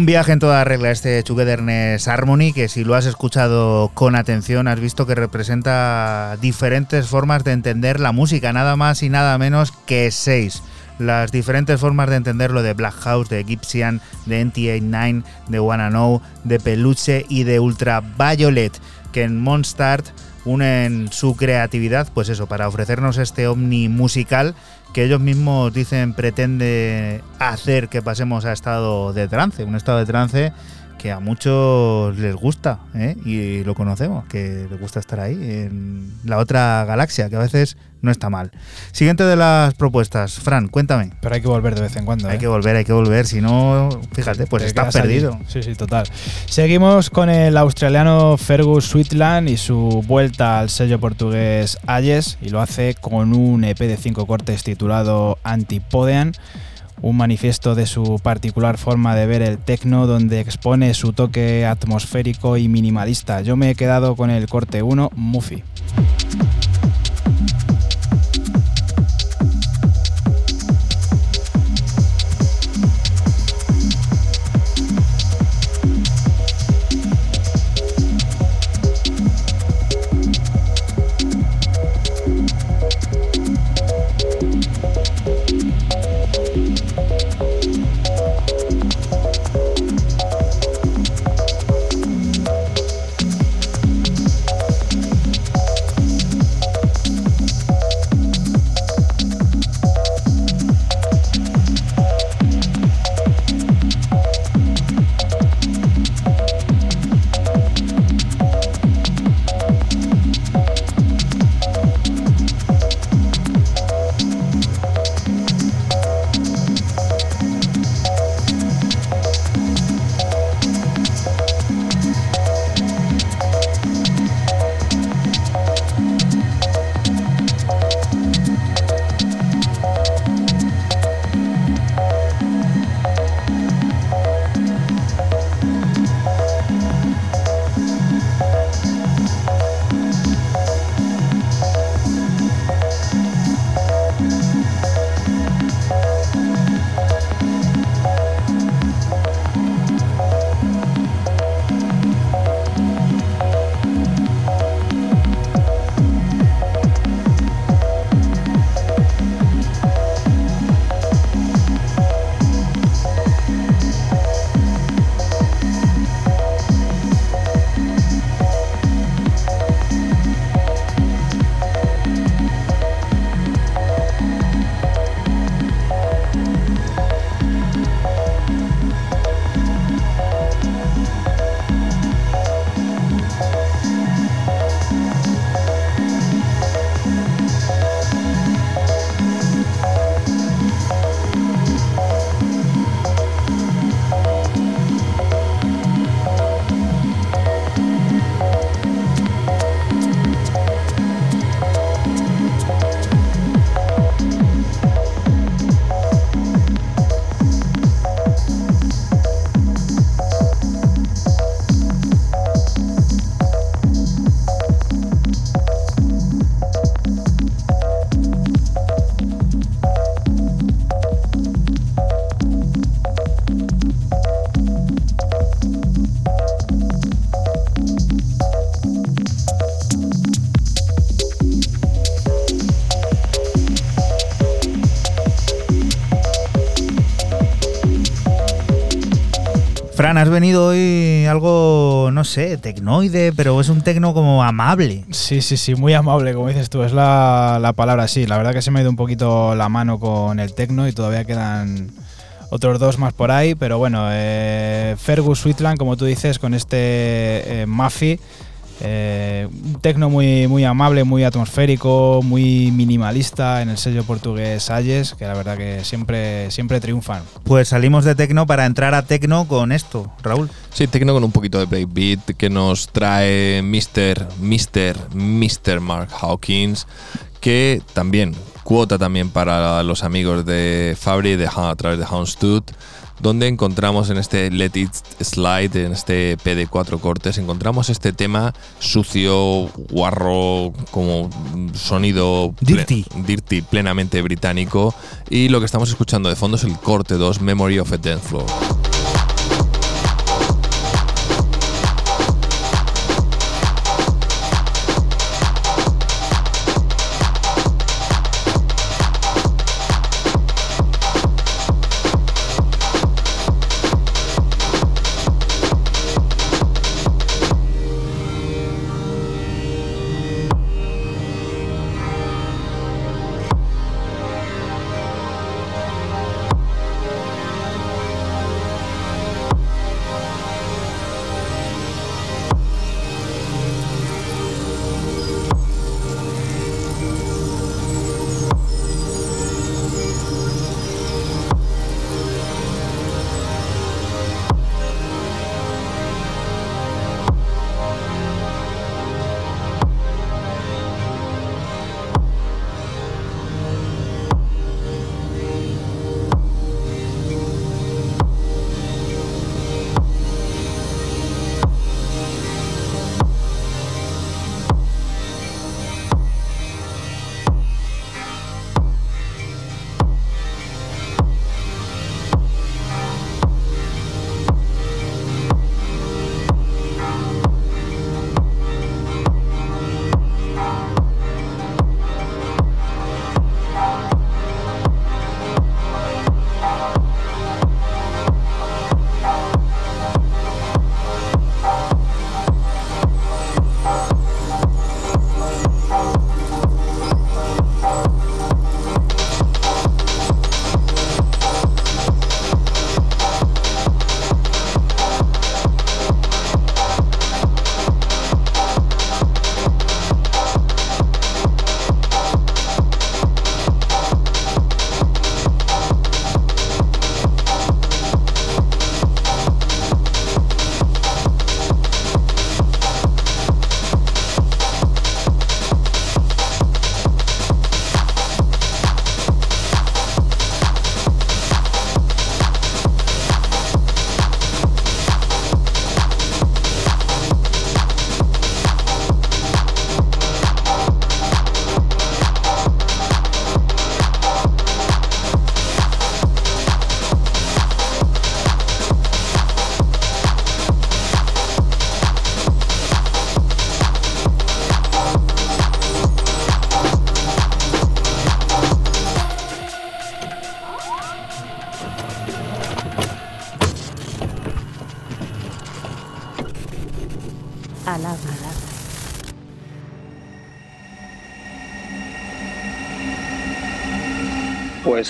Un viaje en toda regla este Togetherness Harmony que si lo has escuchado con atención has visto que representa diferentes formas de entender la música, nada más y nada menos que seis. Las diferentes formas de entenderlo de Black House, de Gibson, de NT89, de Wanna Know, de Peluche y de Ultraviolet, que en Monstart unen su creatividad, pues eso, para ofrecernos este ovni musical que ellos mismos dicen pretende hacer que pasemos a estado de trance, un estado de trance que a muchos les gusta ¿eh? y lo conocemos, que les gusta estar ahí en la otra galaxia, que a veces no está mal. Siguiente de las propuestas, Fran, cuéntame. Pero hay que volver de vez en cuando. Hay ¿eh? que volver, hay que volver, si no, fíjate, pues Te estás allí. perdido. Sí, sí, total. Seguimos con el australiano Fergus Sweetland y su vuelta al sello portugués Ayes y lo hace con un EP de cinco cortes titulado Antipodean, un manifiesto de su particular forma de ver el techno donde expone su toque atmosférico y minimalista. Yo me he quedado con el corte 1, Muffy. Has venido hoy algo, no sé, tecnoide, pero es un tecno como amable. Sí, sí, sí, muy amable, como dices tú, es la, la palabra sí. La verdad que se me ha ido un poquito la mano con el tecno y todavía quedan otros dos más por ahí, pero bueno, eh, Fergus Sweetland, como tú dices, con este eh, Muffy, eh, un tecno muy, muy amable, muy atmosférico, muy minimalista en el sello portugués Ayes, que la verdad que siempre, siempre triunfan. Pues salimos de tecno para entrar a tecno con esto, Raúl. Sí, tecno con un poquito de breakbeat que nos trae Mr. Mr. Mr. Mark Hawkins, que también cuota también para los amigos de Fabri de, a través de Houndstooth donde encontramos en este Let It Slide, en este P de cuatro cortes, encontramos este tema sucio, guarro, como sonido dirty. dirty, plenamente británico. Y lo que estamos escuchando de fondo es el corte 2, Memory of a Dance Floor.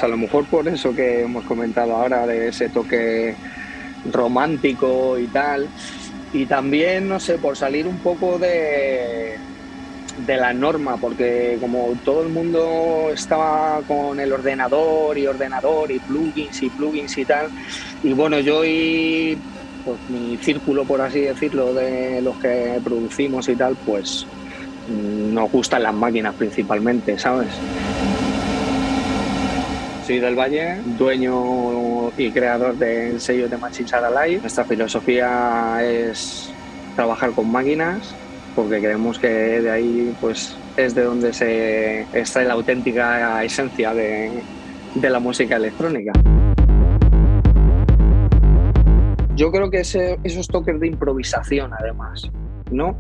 A lo mejor por eso que hemos comentado ahora de ese toque romántico y tal. Y también, no sé, por salir un poco de, de la norma, porque como todo el mundo estaba con el ordenador y ordenador y plugins y plugins y tal, y bueno, yo y pues, mi círculo, por así decirlo, de los que producimos y tal, pues mm, nos gustan las máquinas principalmente, ¿sabes? Soy del Valle, dueño y creador del sello de Machinchara Live. Nuestra filosofía es trabajar con máquinas porque creemos que de ahí pues es de donde se extrae la auténtica esencia de, la música electrónica. Yo creo que esos toques de improvisación además, ¿no?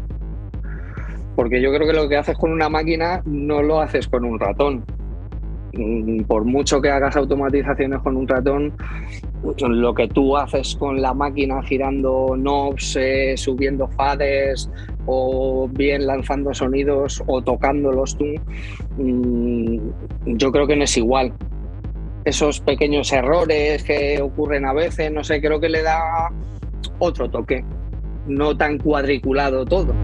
Porque yo creo que lo que haces con una máquina no lo haces con un ratón. Mm, por mucho que hagas automatizaciones con un ratón, lo que tú haces con la máquina girando knobs, eh, subiendo fades o bien lanzando sonidos o tocándolos tú, mm, yo creo que no es igual. esos pequeños errores que ocurren a veces, no sé, creo que le da otro toque, no tan cuadriculado todo.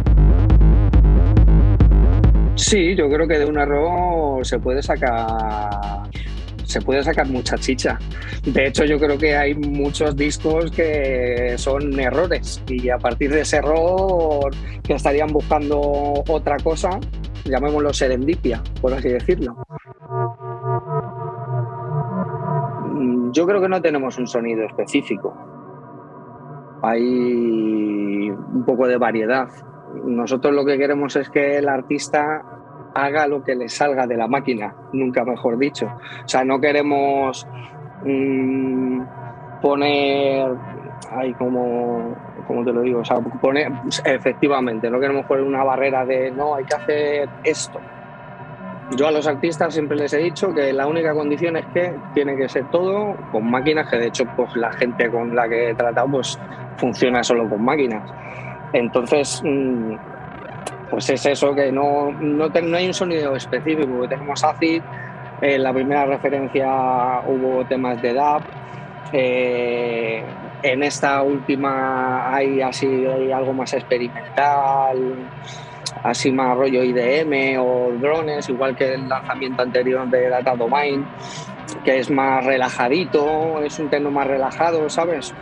Sí, yo creo que de un error se puede sacar se puede sacar mucha chicha. De hecho, yo creo que hay muchos discos que son errores y a partir de ese error que estarían buscando otra cosa, llamémoslo serendipia, por así decirlo. Mm, yo creo que no tenemos un sonido específico. Hay un poco de variedad. Nosotros lo que queremos es que el artista haga lo que le salga de la máquina, nunca mejor dicho. O sea, no queremos mm, poner, ay, como, como te lo digo, o sea, poner, efectivamente, no queremos poner una barrera de, no, hay que hacer esto. Yo a los artistas siempre les he dicho que la única condición es que tiene que ser todo con máquinas, que de hecho pues la gente con la que he tratado pues funciona solo con máquinas. Entonces, mm, pues es eso, que no, no, hay un sonido específico, tenemos acid, en la primera referencia hubo temas de DAP, eh, en esta última hay así hay algo más experimental, así más rollo IDM o drones, igual que el lanzamiento anterior de Data Domain, que es más relajadito, es un tema más relajado, ¿sabes?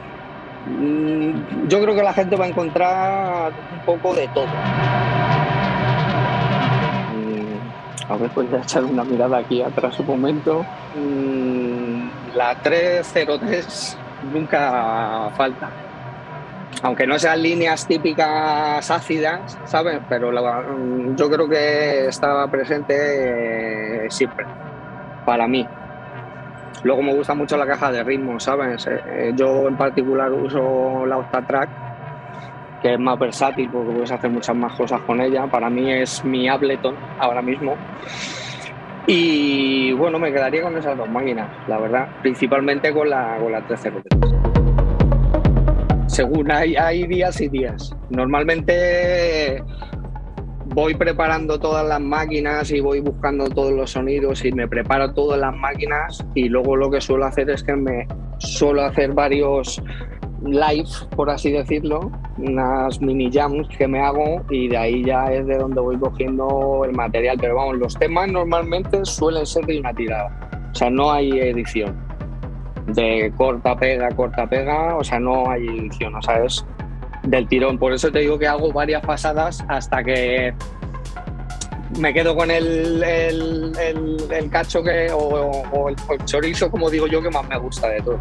Mm, yo creo que la gente va a encontrar un poco de todo. A ver, voy a echar una mirada aquí atrás un momento. Mm, la 303 nunca falta. Aunque no sean líneas típicas ácidas, ¿sabes? Pero mm, yo creo que estaba presente eh, siempre, para mí. Luego me gusta mucho la caja de ritmo, ¿sabes? Eh, eh, yo en particular uso la Octatrack que es más versátil porque puedes hacer muchas más cosas con ella. Para mí es mi Ableton ahora mismo. Y bueno, me quedaría con esas dos máquinas, la verdad, principalmente con la, con la 303. Según hay, hay días y días. Normalmente voy preparando todas las máquinas y voy buscando todos los sonidos y me preparo todas las máquinas y luego lo que suelo hacer es que me suelo hacer varios live, por así decirlo, unas mini jams que me hago y de ahí ya es de donde voy cogiendo el material. Pero vamos, los temas normalmente suelen ser de una tirada, o sea, no hay edición. De corta pega, corta pega, o sea, no hay edición, o sea, es del tirón. Por eso te digo que hago varias pasadas hasta que me quedo con el, el, cacho que, o, el chorizo, como digo yo, que más me gusta de todo.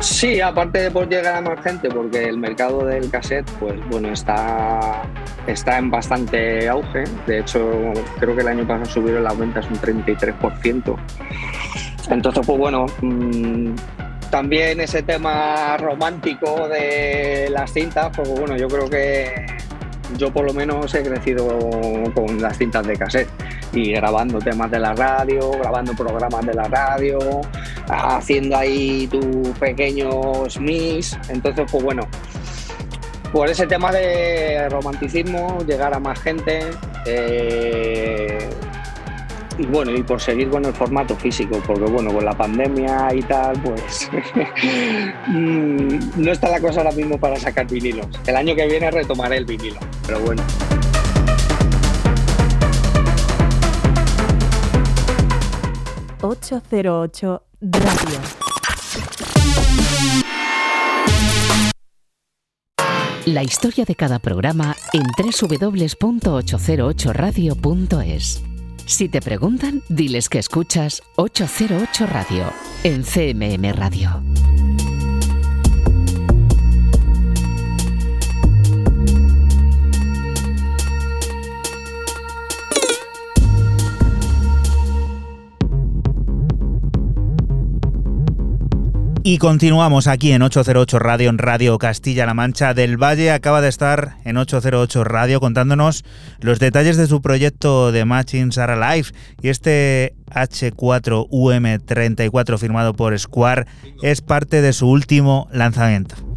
Sí, aparte de por llegar a más gente, porque el mercado del cassette, pues bueno, está, está en bastante auge. De hecho, creo que el año pasado subieron las ventas un 33%. Entonces, pues bueno, mm, también ese tema romántico de las cintas, pues bueno, yo creo que yo por lo menos he crecido con las cintas de cassette y grabando temas de la radio, grabando programas de la radio, haciendo ahí tus pequeños mix. Entonces, pues bueno, por ese tema de romanticismo, llegar a más gente eh, y bueno, y por seguir con el formato físico, porque bueno, con la pandemia y tal, pues mm, no está la cosa ahora mismo para sacar vinilos. El año que viene retomaré el vinilo, pero bueno. 808 Radio. La historia de cada programa en www.808radio.es. Si te preguntan, diles que escuchas 808 Radio en CMM Radio. Y continuamos aquí en 808 Radio, en Radio Castilla-La Mancha. Del Valle acaba de estar en 808 Radio contándonos los detalles de su proyecto de Machines Are Alive. Y este H4UM34 firmado por Square es parte de su último lanzamiento.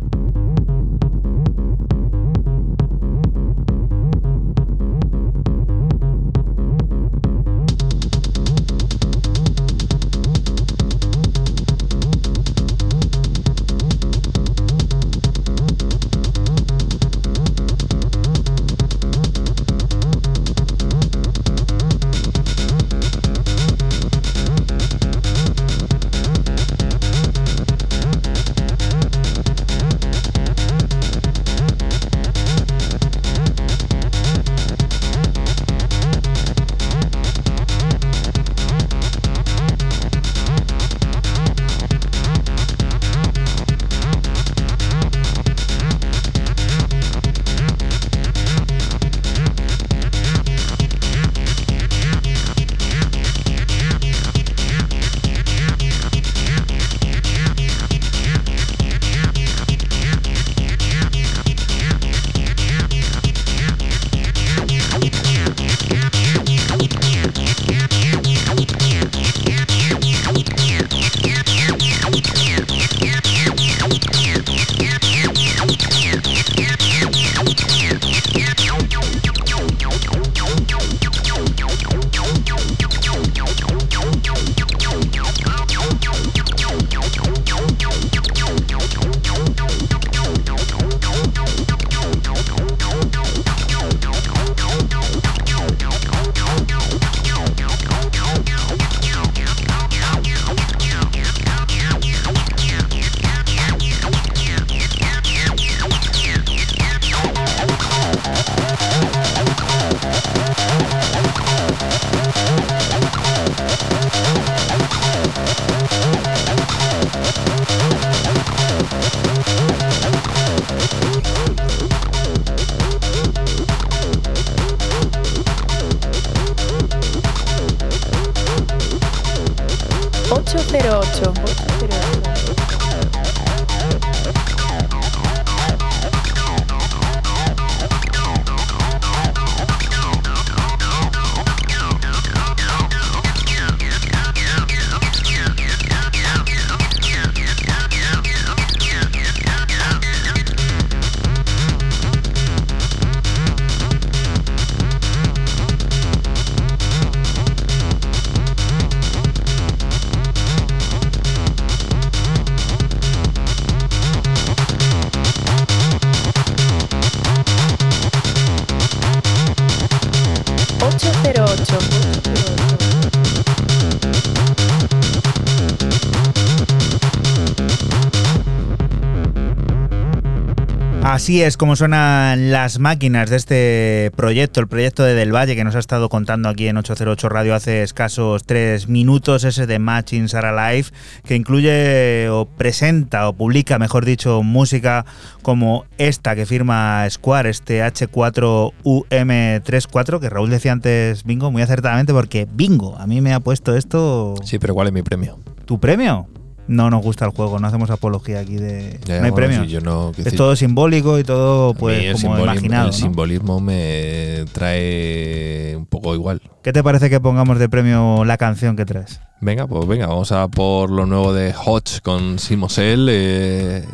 Así es como suenan las máquinas de este proyecto, el proyecto de Del Valle que nos ha estado contando aquí en 808 Radio hace escasos tres minutos, ese de Machines Are Alive, que incluye o presenta o publica, mejor dicho, música como esta que firma Square, este H4UM34, que Raúl decía antes bingo muy acertadamente porque bingo, a mí me ha puesto esto... Sí, pero ¿cuál es mi premio? ¿Tu premio? No nos gusta el juego, no hacemos apología aquí de... Ya, no hay bueno, premio. sí, yo no- es decir- todo simbólico y todo pues como simbolismo- imaginado. El ¿no? simbolismo me trae un poco igual. ¿Qué te parece que pongamos de premio la canción que traes? Venga, pues venga, vamos a por lo nuevo de Hodge con Simosel, eh,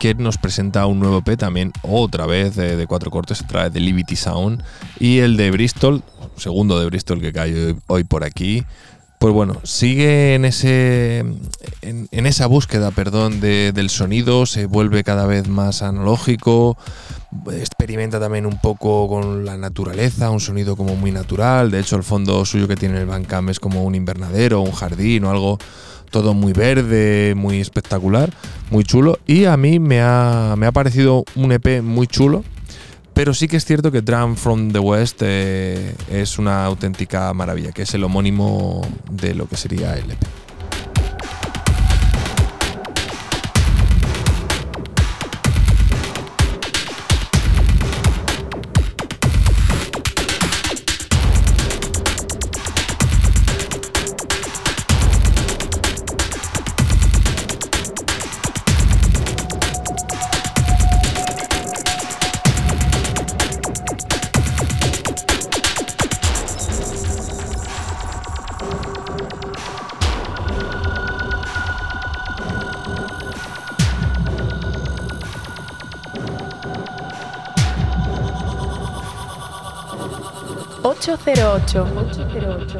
que nos presenta un nuevo EP también, otra vez de, de cuatro cortes, otra vez de Liberty Sound, y el de Bristol, segundo de Bristol que cae hoy por aquí. Pues bueno, sigue en ese en, esa búsqueda, perdón, de- del sonido, se vuelve cada vez más analógico, experimenta también un poco con la naturaleza, un sonido como muy natural. De hecho, el fondo suyo que tiene el Bandcamp es como un invernadero, un jardín o algo todo muy verde, muy espectacular, muy chulo. Y a mí me ha, me ha parecido un EP muy chulo. Pero sí que es cierto que Drum from the West eh, es una auténtica maravilla, que es el homónimo de lo que sería el EP. Ocho cero ocho. Ocho cero ocho.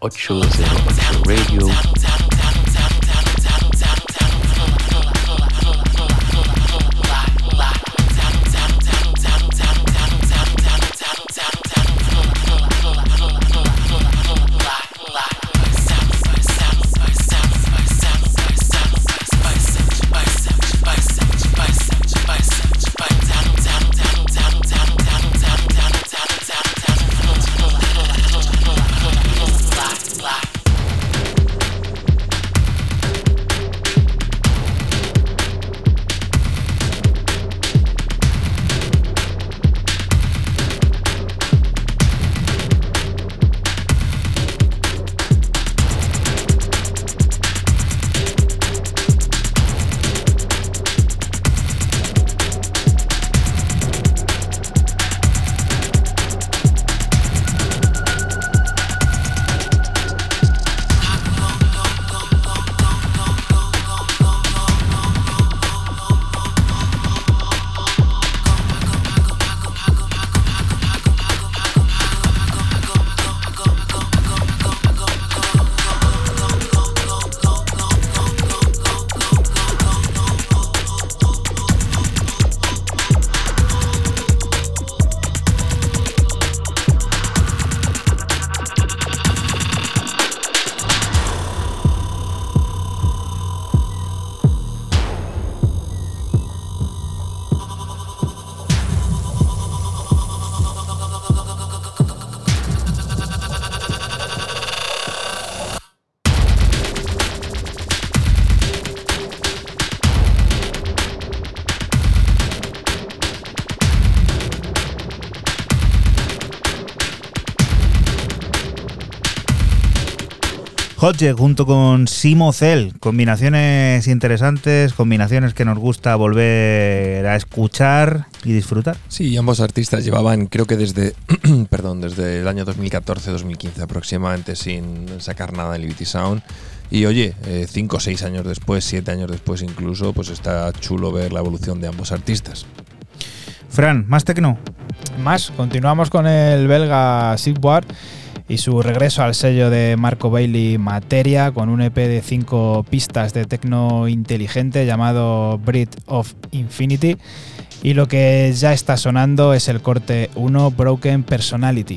Ocho cero ocho Radio. Hodge junto con Simo Cell, combinaciones interesantes, combinaciones que nos gusta volver a escuchar y disfrutar. Sí, ambos artistas llevaban, creo que desde, perdón, desde el año 2014-2015 aproximadamente sin sacar nada en Liberty Sound. Y oye, 5 o 6 años después, 7 años después incluso, pues está chulo ver la evolución de ambos artistas. Fran, ¿más tecno? Más, continuamos con el belga Sigward y su regreso al sello de Marco Bailey Materia con un EP de cinco pistas de tecno inteligente llamado Breed of Infinity. Y lo que ya está sonando es el corte 1 Broken Personality.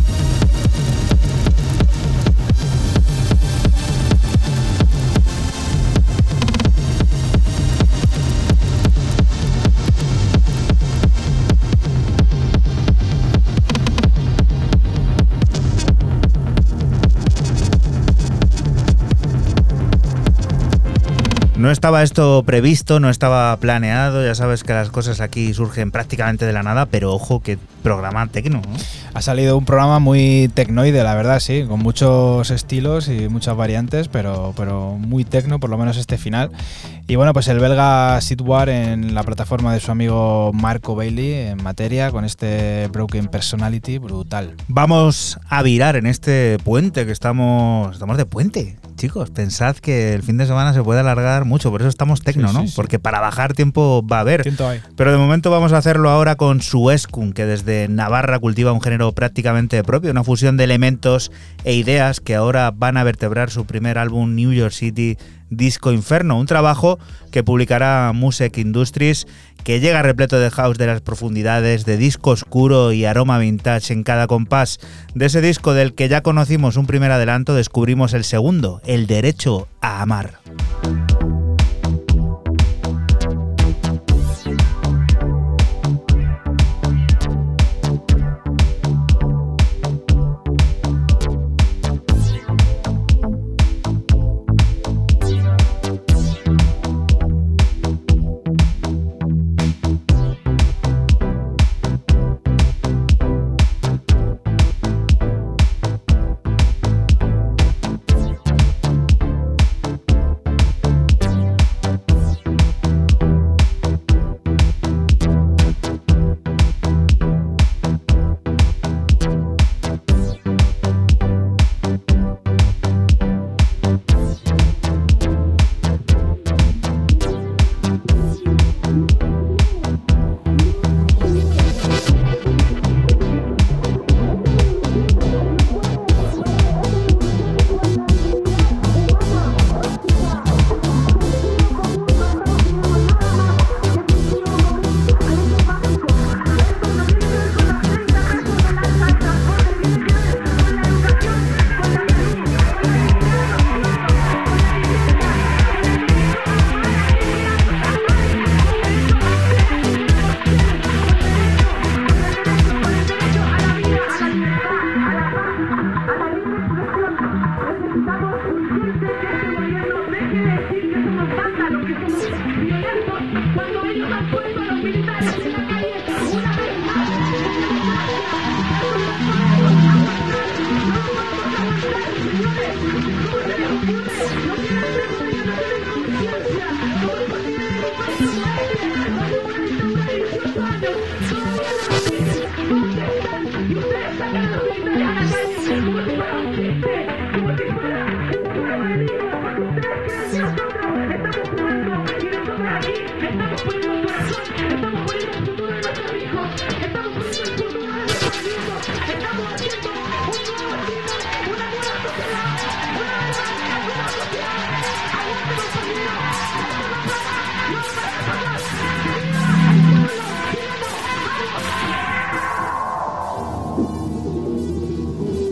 No estaba esto previsto, no estaba planeado, ya sabes que las cosas aquí surgen prácticamente de la nada, pero ojo que programa tecno. ¿no? Ha salido un programa muy tecnoide, la verdad, sí, con muchos estilos y muchas variantes, pero, pero muy tecno, por lo menos este final. Y bueno, pues el belga Sidwar en la plataforma de su amigo Marco Bailey en materia con este Broken Personality brutal. Vamos a virar en este puente que estamos. Estamos de puente, chicos. Pensad que el fin de semana se puede alargar mucho, por eso estamos tecno, Sí, ¿no? sí, sí. Porque para bajar tiempo va a haber. Pero de momento vamos a hacerlo ahora con Suescun, que desde Navarra cultiva un género prácticamente propio, una fusión de elementos e ideas que ahora van a vertebrar su primer álbum New York City Disco Inferno, un trabajo que publicará Music Industries que llega repleto de house de las profundidades, de disco oscuro y aroma vintage en cada compás. De ese disco del que ya conocimos un primer adelanto, descubrimos el segundo, El Derecho a Amar.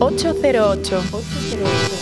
808. 808.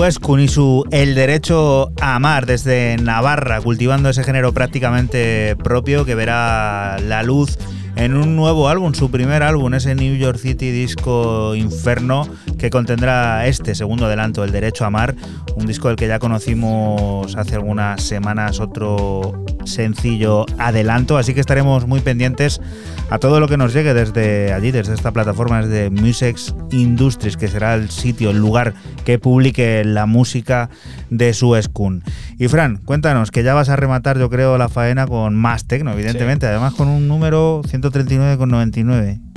Su Escun y su El Derecho a Amar desde Navarra, cultivando ese género prácticamente propio que verá la luz en un nuevo álbum, su primer álbum, ese New York City Disco Inferno, que contendrá este segundo adelanto, El Derecho a Amar, un disco del que ya conocimos hace algunas semanas otro sencillo adelanto, así que estaremos muy pendientes a todo lo que nos llegue desde allí, desde esta plataforma, desde Musex Industries, que será el sitio, el lugar que publique la música de su Skun. Y Fran, cuéntanos, que ya vas a rematar, yo creo, la faena con más tecno, evidentemente, además con un número 139,99.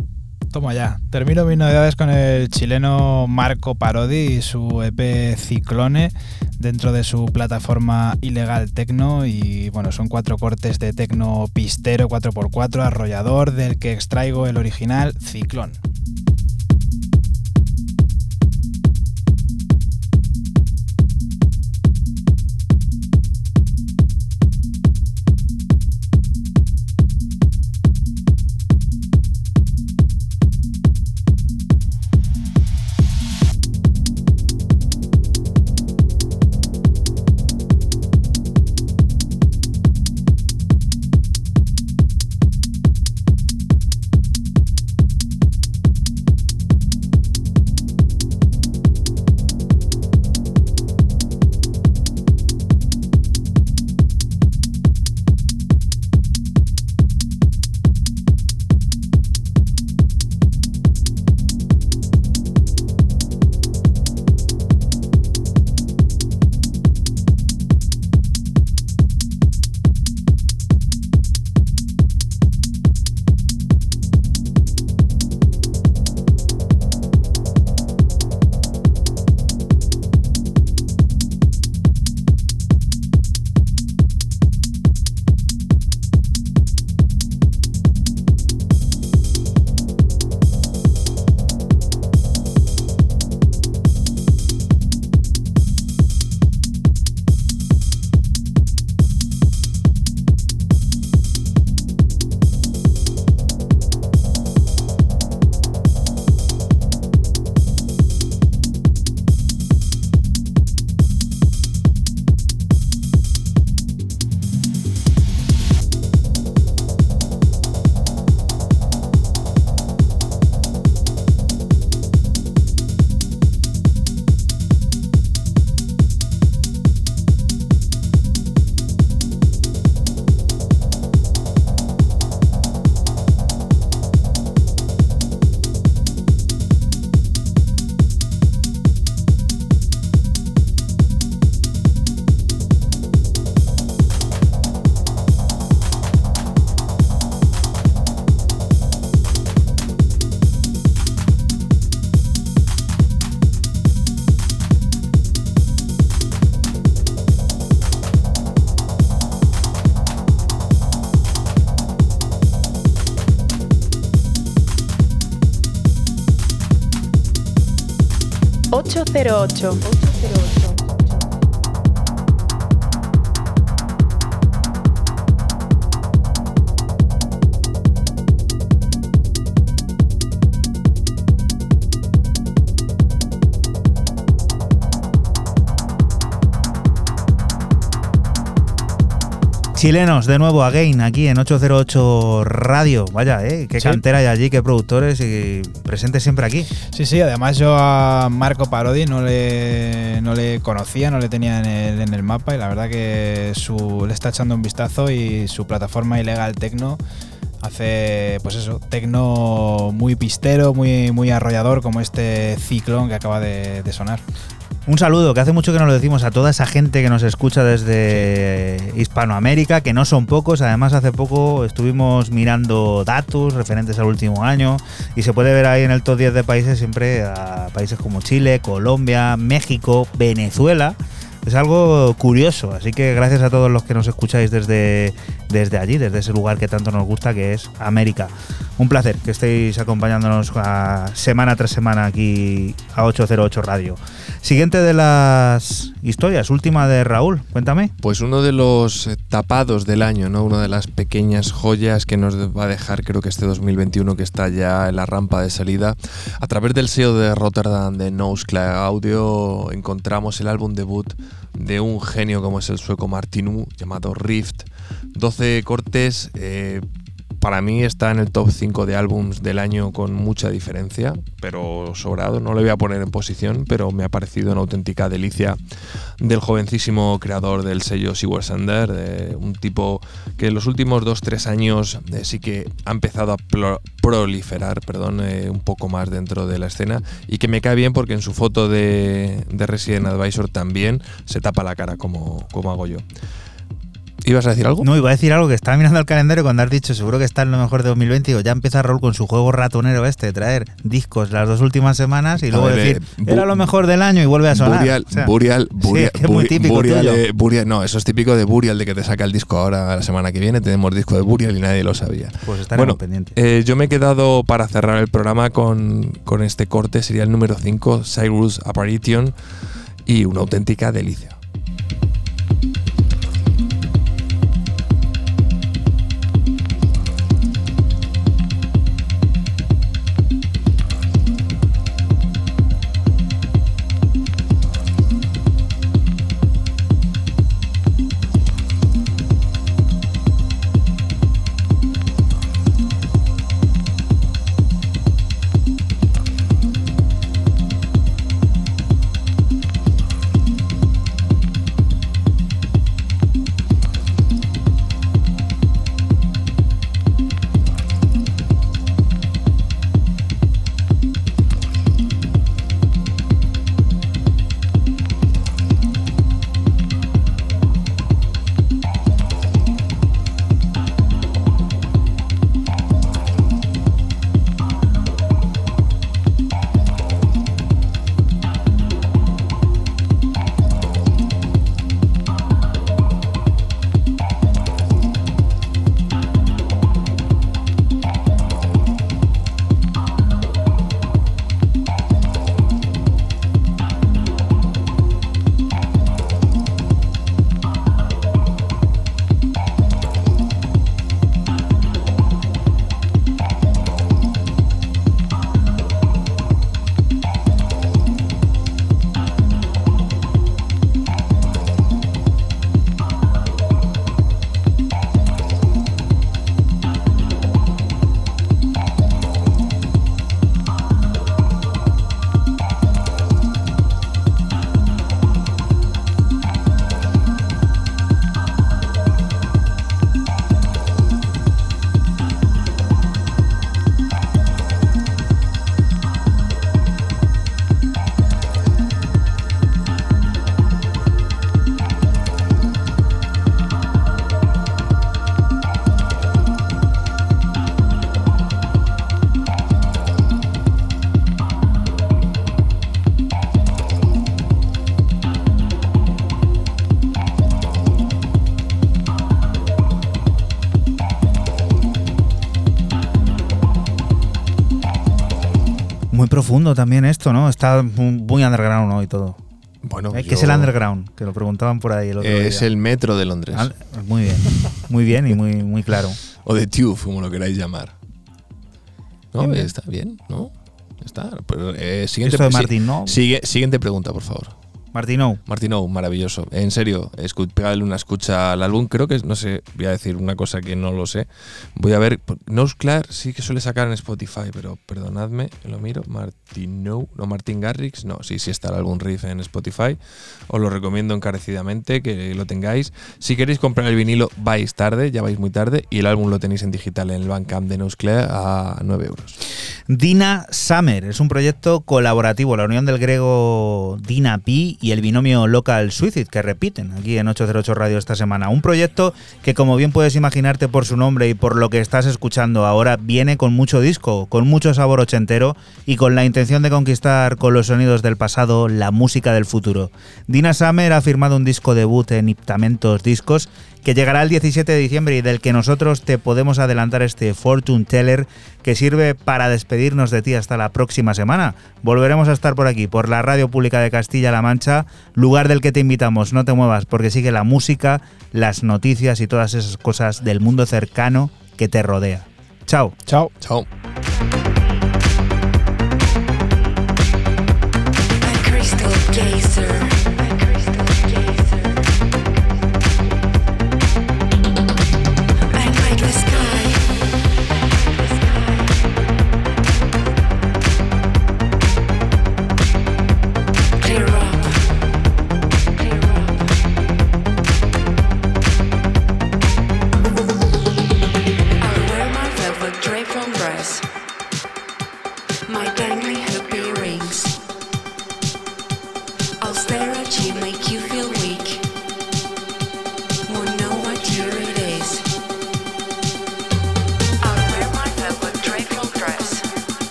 Toma ya. Termino mis novedades con el chileno Marco Parodi y su EP Ciclone dentro de su plataforma Ilegal Tecno. Y bueno, son cuatro cortes de tecno pistero 4x4 arrollador del que extraigo el original Ciclón. 808. 808. Chilenos, de nuevo, again, aquí en 808 Radio. Vaya, ¿eh? Qué Sí. cantera hay allí, qué productores y presentes siempre aquí. Sí, sí, además yo a Marco Parodi no le, no le conocía, no le tenía en el, mapa y la verdad que su, le está echando un vistazo y su plataforma ilegal Tecno hace, pues eso, tecno muy pistero, muy, muy arrollador como este ciclón que acaba de sonar. Un saludo, que hace mucho que no lo decimos a toda esa gente que nos escucha desde Hispanoamérica, que no son pocos. Además, hace poco estuvimos mirando datos referentes al último año y se puede ver ahí en el top 10 de países siempre a países como Chile, Colombia, México, Venezuela. Es algo curioso, así que gracias a todos los que nos escucháis desde, desde allí, desde ese lugar que tanto nos gusta, que es América. Un placer que estéis acompañándonos a- semana tras semana aquí a 808 Radio. Siguiente de las historias, última de Raúl, cuéntame. Pues uno de los eh, tapados del año, ¿no? Una de las pequeñas joyas que nos va a dejar, creo que este 2021 que está ya en la rampa de salida. A través del sello de Rotterdam de Noseclair Audio encontramos el álbum debut de un genio como es el sueco Martinu, llamado Rift. 12 cortes, eh, para mí está en el top 5 de álbums del año con mucha diferencia, pero sobrado. No le voy a poner en posición, pero me ha parecido una auténtica delicia del jovencísimo creador del sello Sigurd Sander, de un tipo que en los últimos 2-3 años eh, sí que ha empezado a proliferar perdón, eh, un poco más dentro de la escena y que me cae bien porque en su foto de, de Resident Advisor también se tapa la cara como, como hago yo. ¿Ibas a decir algo? No, iba a decir algo que estaba mirando el calendario cuando has dicho seguro que está en lo mejor de 2020. Digo, ya empieza Raúl con su juego ratonero este, de traer discos las dos últimas semanas y luego ver, decir, eh, era lo mejor del año y vuelve a sonar. Burial, O sea, Burial, sí, Burial, es que es muy típico Burial, eh, Burial- no, eso es típico de Burial, de que te saca el disco ahora la semana que viene. Tenemos disco de Burial y nadie lo sabía. Pues estaremos Bueno, pendientes. eh, yo me he quedado para cerrar el programa con, con este corte, sería el número 5, Cyrus Apparition, y una auténtica delicia. Profundo también esto, ¿no? Está muy underground hoy todo. Bueno, Eh, ¿Qué es el underground? Que lo preguntaban por ahí el otro Es el metro de Londres. Ah, Muy bien, muy bien y muy, muy claro. O de Tube, como lo queráis llamar. No, Bien, está bien, ¿no? Está. Pero, eh, siguiente, Esto de ¿no? sigue- siguiente pregunta, por favor. Martino, Martino, maravilloso. En serio, pegadle una escucha al álbum. Creo que, no sé, voy a decir una cosa que no lo sé. Voy a ver. Nose sí que suele sacar en Spotify, pero perdonadme, lo miro. Martino, no, Martin Garrix, no, sí, sí está el álbum Riff en Spotify. Os lo recomiendo encarecidamente que lo tengáis. Si queréis comprar el vinilo, vais tarde, ya vais muy tarde. Y el álbum lo tenéis en digital en el Bandcamp de Nose a 9 euros. Dina Summer es un proyecto colaborativo, la unión del griego Dina P y el binomio Local Suicide, que repiten aquí en 808 Radio esta semana. Un proyecto que, como bien puedes imaginarte por su nombre y por lo que estás escuchando ahora, viene con mucho disco, con mucho sabor ochentero y con la intención de conquistar con los sonidos del pasado la música del futuro. Dina Summer ha firmado un disco debut en Iptamentos Discos que llegará el 17 de diciembre y del que nosotros te podemos adelantar este Fortune Teller que sirve para despedirnos de ti hasta la próxima semana. Volveremos a estar por aquí, por la Radio Pública de Castilla-La Mancha, lugar del que te invitamos, no te muevas, porque sigue la música, las noticias y todas esas cosas del mundo cercano que te rodea. Chao. Chao. Chao.